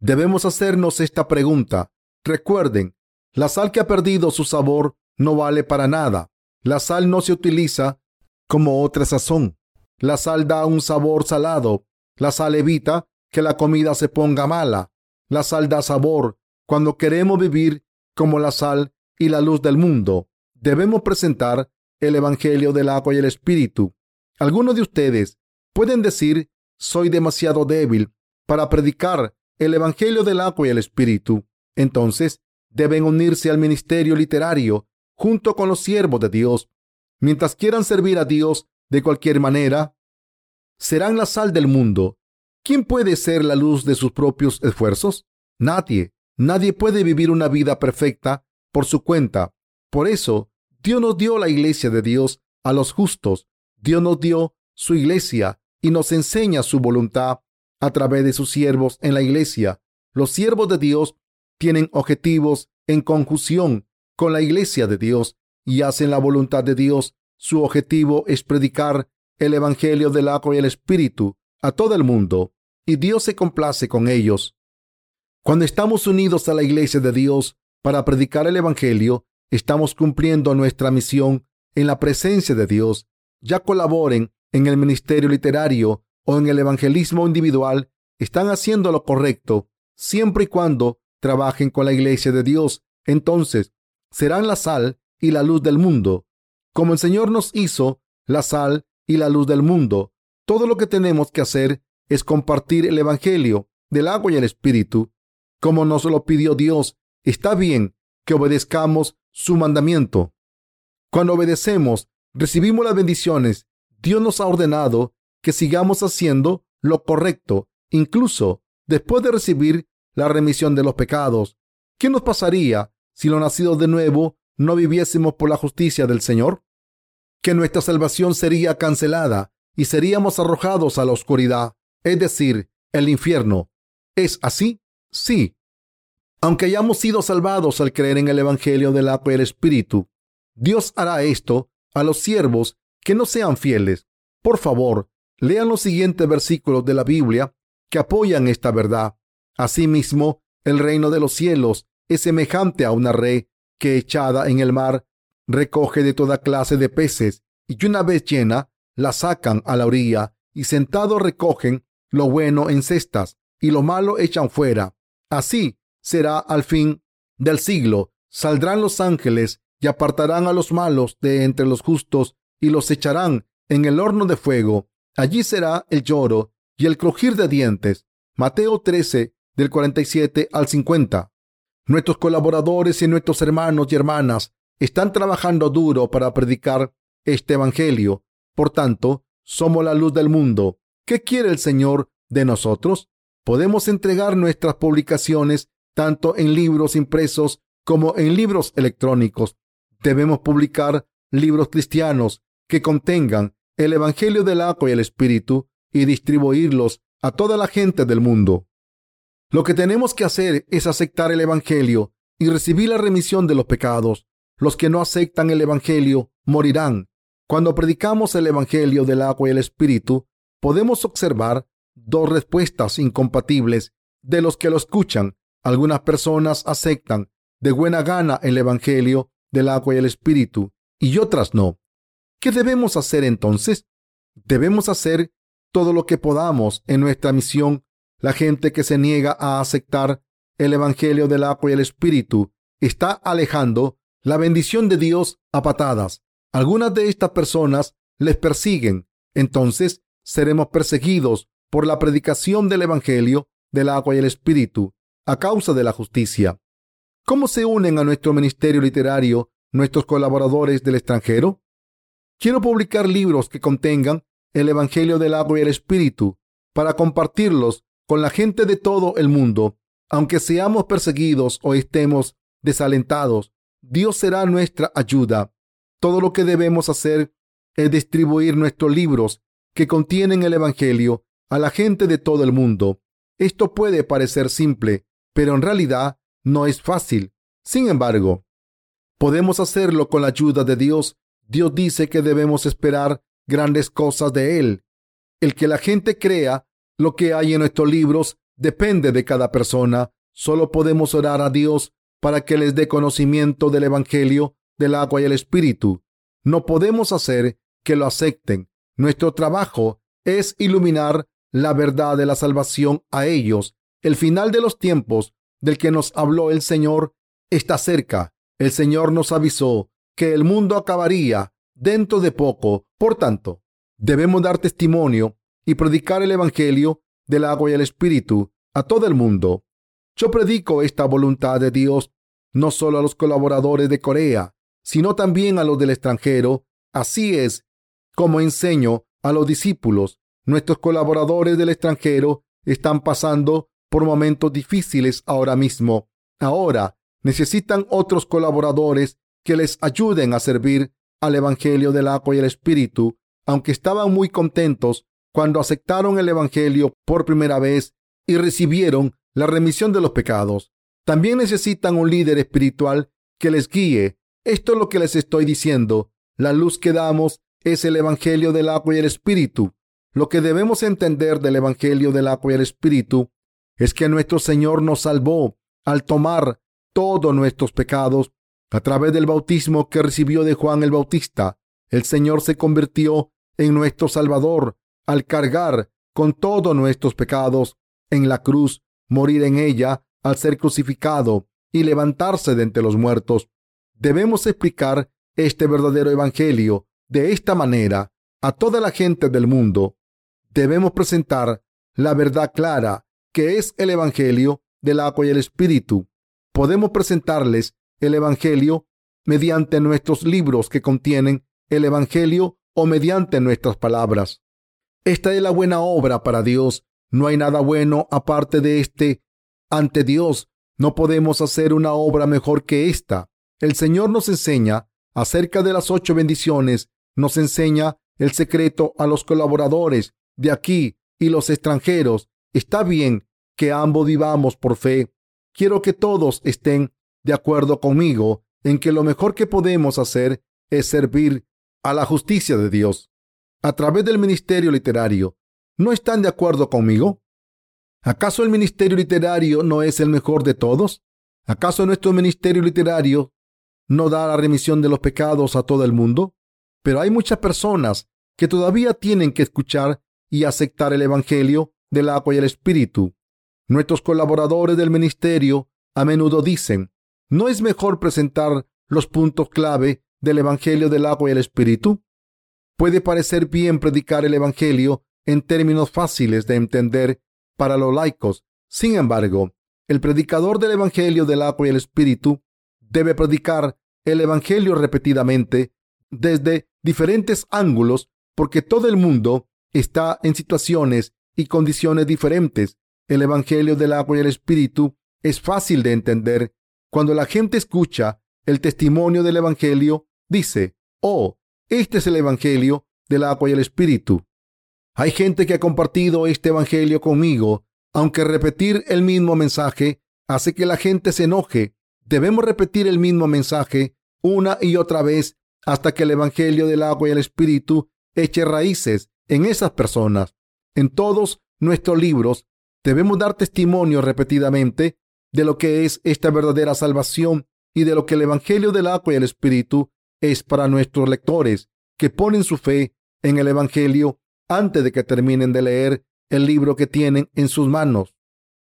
Debemos hacernos esta pregunta. Recuerden, la sal que ha perdido su sabor no vale para nada. La sal no se utiliza como otra sazón. La sal da un sabor salado. La sal evita que la comida se ponga mala. La sal da sabor. Cuando queremos vivir como la sal y la luz del mundo, debemos presentar el Evangelio del agua y el Espíritu. Algunos de ustedes pueden decir, soy demasiado débil para predicar el Evangelio del agua y el Espíritu. Entonces, deben unirse al ministerio literario junto con los siervos de Dios. Mientras quieran servir a Dios de cualquier manera, serán la sal del mundo. ¿Quién puede ser la luz de sus propios esfuerzos? Nadie. Nadie puede vivir una vida perfecta por su cuenta. Por eso, Dios nos dio la iglesia de Dios a los justos. Dios nos dio su iglesia y nos enseña su voluntad a través de sus siervos en la iglesia. Los siervos de Dios tienen objetivos en conjunción con la iglesia de Dios y hacen la voluntad de Dios. Su objetivo es predicar el Evangelio del agua y el Espíritu a todo el mundo, y Dios se complace con ellos. Cuando estamos unidos a la iglesia de Dios para predicar el Evangelio, estamos cumpliendo nuestra misión en la presencia de Dios. Ya colaboren en el ministerio literario o en el evangelismo individual, están haciendo lo correcto, siempre y cuando trabajen con la iglesia de Dios. Entonces, serán la sal y la luz del mundo. Como el Señor nos hizo la sal y la luz del mundo, todo lo que tenemos que hacer es compartir el Evangelio del agua y el Espíritu, como nos lo pidió Dios. Está bien que obedezcamos su mandamiento. Cuando obedecemos, recibimos las bendiciones. Dios nos ha ordenado que sigamos haciendo lo correcto, incluso después de recibir la remisión de los pecados. ¿Qué nos pasaría si los nacidos de nuevo no viviésemos por la justicia del Señor? Que nuestra salvación sería cancelada y seríamos arrojados a la oscuridad, es decir, el infierno. ¿Es así? Sí. Aunque hayamos sido salvados al creer en el Evangelio del agua y el Espíritu, Dios hará esto a los siervos que no sean fieles. Por favor, lean los siguientes versículos de la Biblia que apoyan esta verdad. Asimismo, el reino de los cielos es semejante a una red que echada en el mar recoge de toda clase de peces y una vez llena la sacan a la orilla y sentados recogen lo bueno en cestas y lo malo echan fuera. Así será al fin del siglo. Saldrán los ángeles y apartarán a los malos de entre los justos y los echarán en el horno de fuego. Allí será el lloro y el crujir de dientes. Mateo 13, del 47 al 50. Nuestros colaboradores y nuestros hermanos y hermanas están trabajando duro para predicar este Evangelio. Por tanto, somos la luz del mundo. ¿Qué quiere el Señor de nosotros? Podemos entregar nuestras publicaciones tanto en libros impresos como en libros electrónicos. Debemos publicar libros cristianos que contengan el Evangelio del agua y el Espíritu y distribuirlos a toda la gente del mundo. Lo que tenemos que hacer es aceptar el Evangelio y recibir la remisión de los pecados. Los que no aceptan el Evangelio morirán. Cuando predicamos el Evangelio del agua y el Espíritu, podemos observar dos respuestas incompatibles de los que lo escuchan. Algunas personas aceptan de buena gana el Evangelio del agua y el Espíritu y otras no. ¿Qué debemos hacer entonces? Debemos hacer todo lo que podamos en nuestra misión. La gente que se niega a aceptar el Evangelio del agua y el Espíritu está alejando la bendición de Dios a patadas. Algunas de estas personas les persiguen. Entonces seremos perseguidos por la predicación del Evangelio del agua y el Espíritu a causa de la justicia. ¿Cómo se unen a nuestro ministerio literario nuestros colaboradores del extranjero? Quiero publicar libros que contengan el Evangelio del agua y el Espíritu para compartirlos con la gente de todo el mundo. Aunque seamos perseguidos o estemos desalentados, Dios será nuestra ayuda. Todo lo que debemos hacer es distribuir nuestros libros que contienen el Evangelio a la gente de todo el mundo. Esto puede parecer simple, pero en realidad no es fácil. Sin embargo, podemos hacerlo con la ayuda de Dios. Dios dice que debemos esperar grandes cosas de Él. El que la gente crea lo que hay en nuestros libros depende de cada persona. Solo podemos orar a Dios para que les dé conocimiento del Evangelio, del agua y el Espíritu. No podemos hacer que lo acepten. Nuestro trabajo es iluminar la verdad de la salvación a ellos. El final de los tiempos del que nos habló el Señor está cerca. El Señor nos avisó que el mundo acabaría dentro de poco. Por tanto, debemos dar testimonio y predicar el Evangelio del agua y el Espíritu a todo el mundo. Yo predico esta voluntad de Dios no solo a los colaboradores de Corea, sino también a los del extranjero. Así es como enseño a los discípulos. Nuestros colaboradores del extranjero están pasando por momentos difíciles ahora mismo. Ahora necesitan otros colaboradores que les ayuden a servir al Evangelio del agua y el Espíritu, aunque estaban muy contentos cuando aceptaron el Evangelio por primera vez y recibieron la remisión de los pecados. También necesitan un líder espiritual que les guíe. Esto es lo que les estoy diciendo. La luz que damos es el Evangelio del agua y el Espíritu. Lo que debemos entender del Evangelio del agua y el Espíritu es que nuestro Señor nos salvó al tomar todos nuestros pecados a través del bautismo que recibió de Juan el Bautista. El Señor se convirtió en nuestro Salvador al cargar con todos nuestros pecados en la cruz, morir en ella al ser crucificado y levantarse de entre los muertos. Debemos explicar este verdadero evangelio de esta manera a toda la gente del mundo. Debemos presentar la verdad clara que es el evangelio del agua y el espíritu. Podemos presentarles el evangelio mediante nuestros libros que contienen el evangelio o mediante nuestras palabras. Esta es la buena obra para Dios. No hay nada bueno aparte de este. Ante Dios no podemos hacer una obra mejor que esta. El Señor nos enseña acerca de las ocho bendiciones, nos enseña el secreto a los colaboradores de aquí y los extranjeros. Está bien que ambos vivamos por fe. Quiero que todos estén de acuerdo conmigo en que lo mejor que podemos hacer es servir a la justicia de Dios a través del ministerio literario. ¿No están de acuerdo conmigo? ¿Acaso el ministerio literario no es el mejor de todos? ¿Acaso nuestro ministerio literario no da la remisión de los pecados a todo el mundo? Pero hay muchas personas que todavía tienen que escuchar y aceptar el Evangelio del agua y el Espíritu. Nuestros colaboradores del ministerio a menudo dicen, ¿no es mejor presentar los puntos clave del Evangelio del agua y el Espíritu? Puede parecer bien predicar el Evangelio en términos fáciles de entender para los laicos. Sin embargo, el predicador del Evangelio del agua y el Espíritu debe predicar el Evangelio repetidamente desde diferentes ángulos porque todo el mundo está en situaciones y condiciones diferentes. El Evangelio del agua y el Espíritu es fácil de entender. Cuando la gente escucha el testimonio del Evangelio, dice, oh, este es el Evangelio del agua y el Espíritu. Hay gente que ha compartido este Evangelio conmigo, aunque repetir el mismo mensaje hace que la gente se enoje. Debemos repetir el mismo mensaje una y otra vez hasta que el Evangelio del agua y el Espíritu eche raíces en esas personas. En todos nuestros libros debemos dar testimonio repetidamente de lo que es esta verdadera salvación y de lo que el Evangelio del agua y el Espíritu es para nuestros lectores que ponen su fe en el Evangelio antes de que terminen de leer el libro que tienen en sus manos.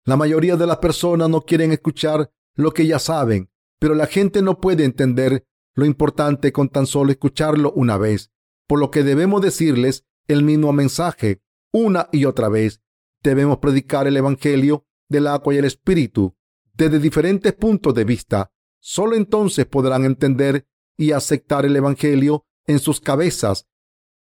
La mayoría de las personas no quieren escuchar lo que ya saben, pero la gente no puede entender lo importante con tan solo escucharlo una vez, por lo que debemos decirles el mismo mensaje una y otra vez. Debemos predicar el Evangelio del agua y el Espíritu desde diferentes puntos de vista. Solo entonces podrán entender y aceptar el Evangelio en sus cabezas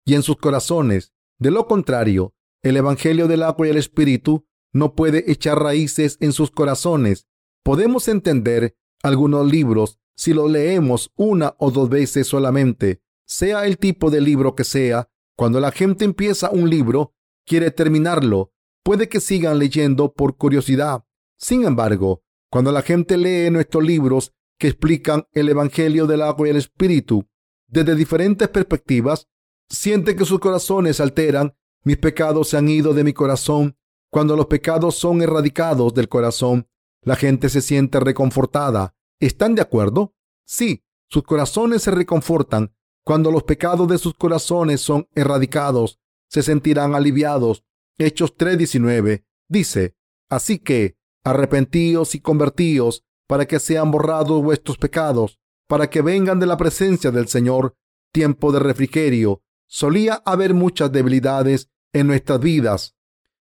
y en sus corazones. De lo contrario, el Evangelio del agua y el Espíritu no puede echar raíces en sus corazones. Podemos entender algunos libros si los leemos una o dos veces solamente, sea el tipo de libro que sea. Cuando la gente empieza un libro, quiere terminarlo. Puede que sigan leyendo por curiosidad. Sin embargo, cuando la gente lee nuestros libros que explican el Evangelio del agua y el Espíritu desde diferentes perspectivas, siente que sus corazones se alteran. Mis pecados se han ido de mi corazón. Cuando los pecados son erradicados del corazón, la gente se siente reconfortada. ¿Están de acuerdo? Sí, sus corazones se reconfortan. Cuando los pecados de sus corazones son erradicados, se sentirán aliviados. Hechos 3:19 dice, Así que arrepentíos y convertíos para que sean borrados vuestros pecados, para que vengan de la presencia del Señor tiempo de refrigerio. Solía haber muchas debilidades en nuestras vidas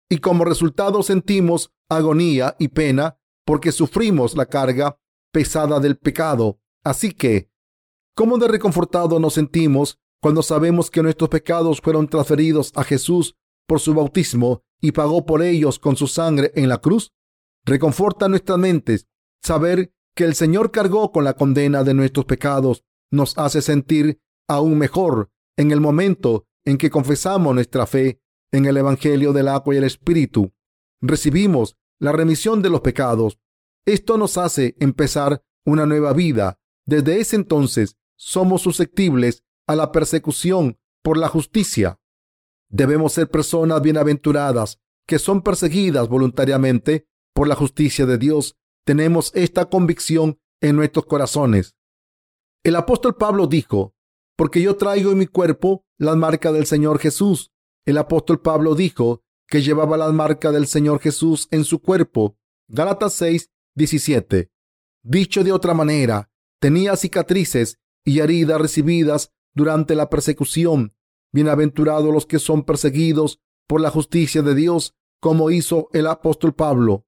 y como resultado sentimos agonía y pena porque sufrimos la carga pesada del pecado. Así que, ¿cómo de reconfortado nos sentimos cuando sabemos que nuestros pecados fueron transferidos a Jesús por su bautismo y pagó por ellos con su sangre en la cruz? Reconforta nuestras mentes saber que el Señor cargó con la condena de nuestros pecados. Nos hace sentir aún mejor en el momento en que confesamos nuestra fe en el Evangelio del agua y el Espíritu. Recibimos la remisión de los pecados. Esto nos hace empezar una nueva vida. Desde ese entonces somos susceptibles a la persecución por la justicia. Debemos ser personas bienaventuradas que son perseguidas voluntariamente por la justicia de Dios. Tenemos esta convicción en nuestros corazones. El apóstol Pablo dijo, porque yo traigo en mi cuerpo las marcas del Señor Jesús. El apóstol Pablo dijo que llevaba las marcas del Señor Jesús en su cuerpo. Gálatas 6, 17. Dicho de otra manera, tenía cicatrices y heridas recibidas durante la persecución. Bienaventurados los que son perseguidos por la justicia de Dios, como hizo el apóstol Pablo.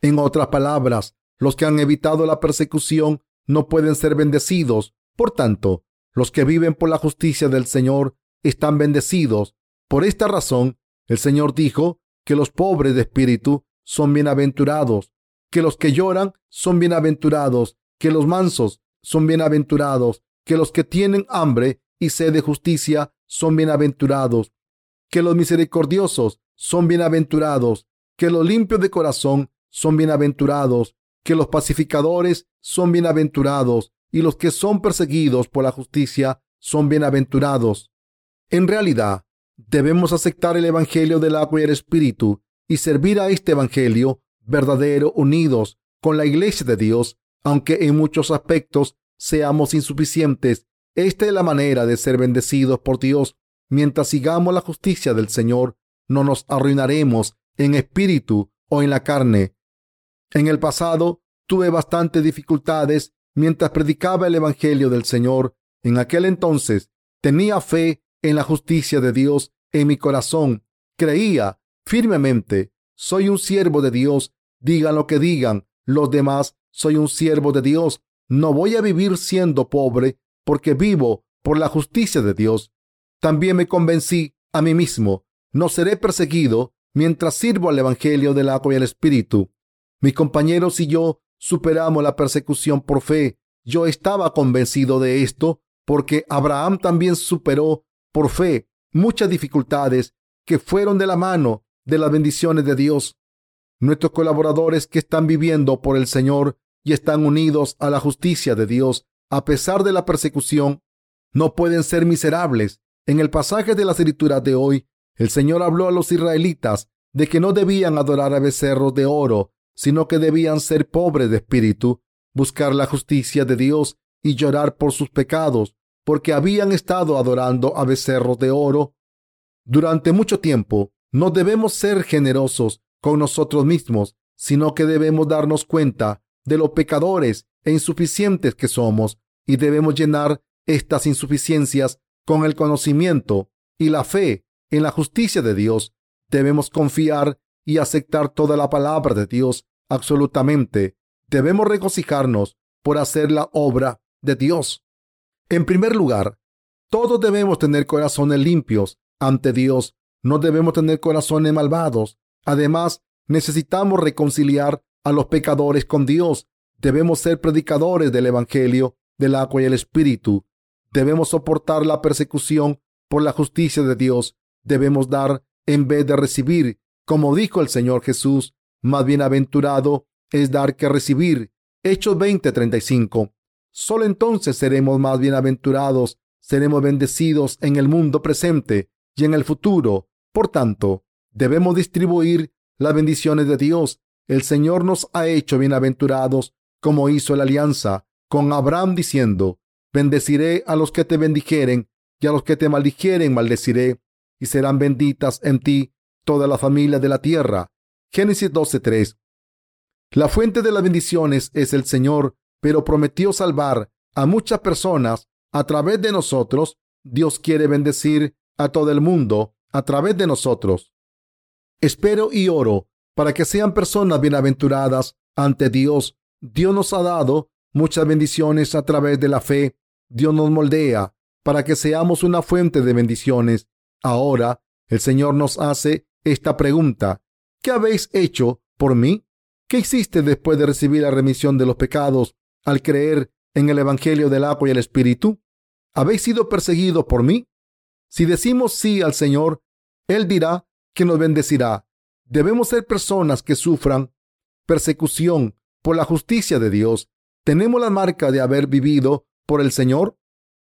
En otras palabras, los que han evitado la persecución no pueden ser bendecidos. Por tanto, los que viven por la justicia del Señor están bendecidos. Por esta razón, el Señor dijo que los pobres de espíritu son bienaventurados, que los que lloran son bienaventurados, que los mansos son bienaventurados, que los que tienen hambre y sed de justicia son bienaventurados, que los misericordiosos son bienaventurados, que los limpios de corazón son bienaventurados, que los pacificadores son bienaventurados, y los que son perseguidos por la justicia son bienaventurados. En realidad, debemos aceptar el Evangelio del agua y el Espíritu y servir a este Evangelio verdadero unidos con la Iglesia de Dios, aunque en muchos aspectos seamos insuficientes. Esta es la manera de ser bendecidos por Dios. mientras sigamos la justicia del Señor, no nos arruinaremos en espíritu o en la carne. En el pasado tuve bastantes dificultades mientras predicaba el Evangelio del Señor. En aquel entonces tenía fe en la justicia de Dios en mi corazón. Creía firmemente, soy un siervo de Dios, digan lo que digan los demás, soy un siervo de Dios. No voy a vivir siendo pobre porque vivo por la justicia de Dios. También me convencí a mí mismo, no seré perseguido mientras sirvo al Evangelio del agua y el Espíritu. Mis compañeros y yo superamos la persecución por fe. Yo estaba convencido de esto porque Abraham también superó por fe muchas dificultades que fueron de la mano de las bendiciones de Dios. Nuestros colaboradores que están viviendo por el Señor y están unidos a la justicia de Dios a pesar de la persecución, no pueden ser miserables. En el pasaje de la escritura de hoy, el Señor habló a los israelitas de que no debían adorar a becerros de oro, sino que debían ser pobres de espíritu, buscar la justicia de Dios y llorar por sus pecados, porque habían estado adorando a becerros de oro. Durante mucho tiempo, no debemos ser generosos con nosotros mismos, sino que debemos darnos cuenta de los pecadores e insuficientes que somos y debemos llenar estas insuficiencias con el conocimiento y la fe en la justicia de Dios. Debemos confiar y aceptar toda la palabra de Dios absolutamente. Debemos regocijarnos por hacer la obra de Dios. En primer lugar, todos debemos tener corazones limpios ante Dios. No debemos tener corazones malvados. Además, necesitamos reconciliar a los pecadores con Dios. Debemos ser predicadores del Evangelio, del agua y el Espíritu. Debemos soportar la persecución por la justicia de Dios. Debemos dar en vez de recibir, como dijo el Señor Jesús. Más bienaventurado es dar que recibir. Hechos 20:35. Solo entonces seremos más bienaventurados, seremos bendecidos en el mundo presente y en el futuro. Por tanto, debemos distribuir las bendiciones de Dios. El Señor nos ha hecho bienaventurados como hizo la alianza con Abraham diciendo, bendeciré a los que te bendijeren y a los que te maldijeren maldeciré y serán benditas en ti todas las familias de la tierra. Génesis 12:3. La fuente de las bendiciones es el Señor pero prometió salvar a muchas personas a través de nosotros. Dios quiere bendecir a todo el mundo a través de nosotros. Espero y oro para que sean personas bienaventuradas ante Dios. Dios nos ha dado muchas bendiciones a través de la fe. Dios nos moldea para que seamos una fuente de bendiciones. Ahora el Señor nos hace esta pregunta. ¿Qué habéis hecho por mí? ¿Qué hiciste después de recibir la remisión de los pecados al creer en el Evangelio del agua y el Espíritu? ¿Habéis sido perseguidos por mí? Si decimos sí al Señor, Él dirá que nos bendecirá. Debemos ser personas que sufran persecución por la justicia de Dios. ¿Tenemos la marca de haber vivido por el Señor?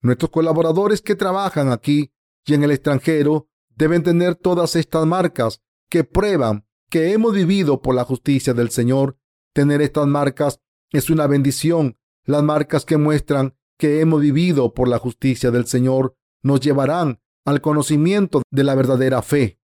Nuestros colaboradores que trabajan aquí y en el extranjero deben tener todas estas marcas que prueban que hemos vivido por la justicia del Señor. Tener estas marcas es una bendición. Las marcas que muestran que hemos vivido por la justicia del Señor nos llevarán al conocimiento de la verdadera fe.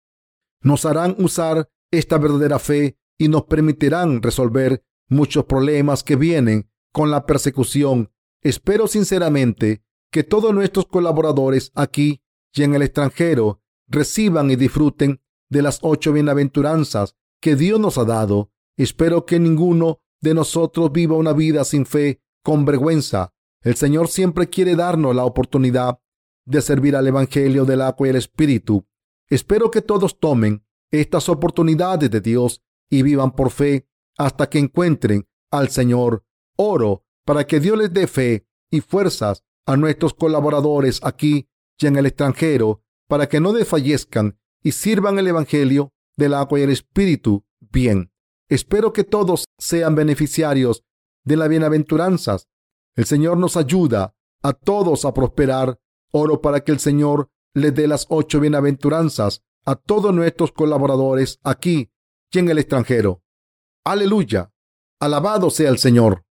Nos harán usar esta verdadera fe y nos permitirán resolver muchos problemas que vienen con la persecución. Espero sinceramente que todos nuestros colaboradores aquí y en el extranjero reciban y disfruten de las ocho bienaventuranzas que Dios nos ha dado. Espero que ninguno de nosotros viva una vida sin fe, con vergüenza. El Señor siempre quiere darnos la oportunidad de servir al Evangelio del agua y el Espíritu. Espero que todos tomen estas oportunidades de Dios y vivan por fe hasta que encuentren al Señor. Oro para que Dios les dé fe y fuerzas a nuestros colaboradores aquí y en el extranjero, para que no desfallezcan y sirvan el Evangelio del agua y el Espíritu bien. Espero que todos sean beneficiarios de las bienaventuranzas. El Señor nos ayuda a todos a prosperar. Oro para que el Señor les dé las ocho bienaventuranzas a todos nuestros colaboradores aquí y en el extranjero. Aleluya. Alabado sea el Señor.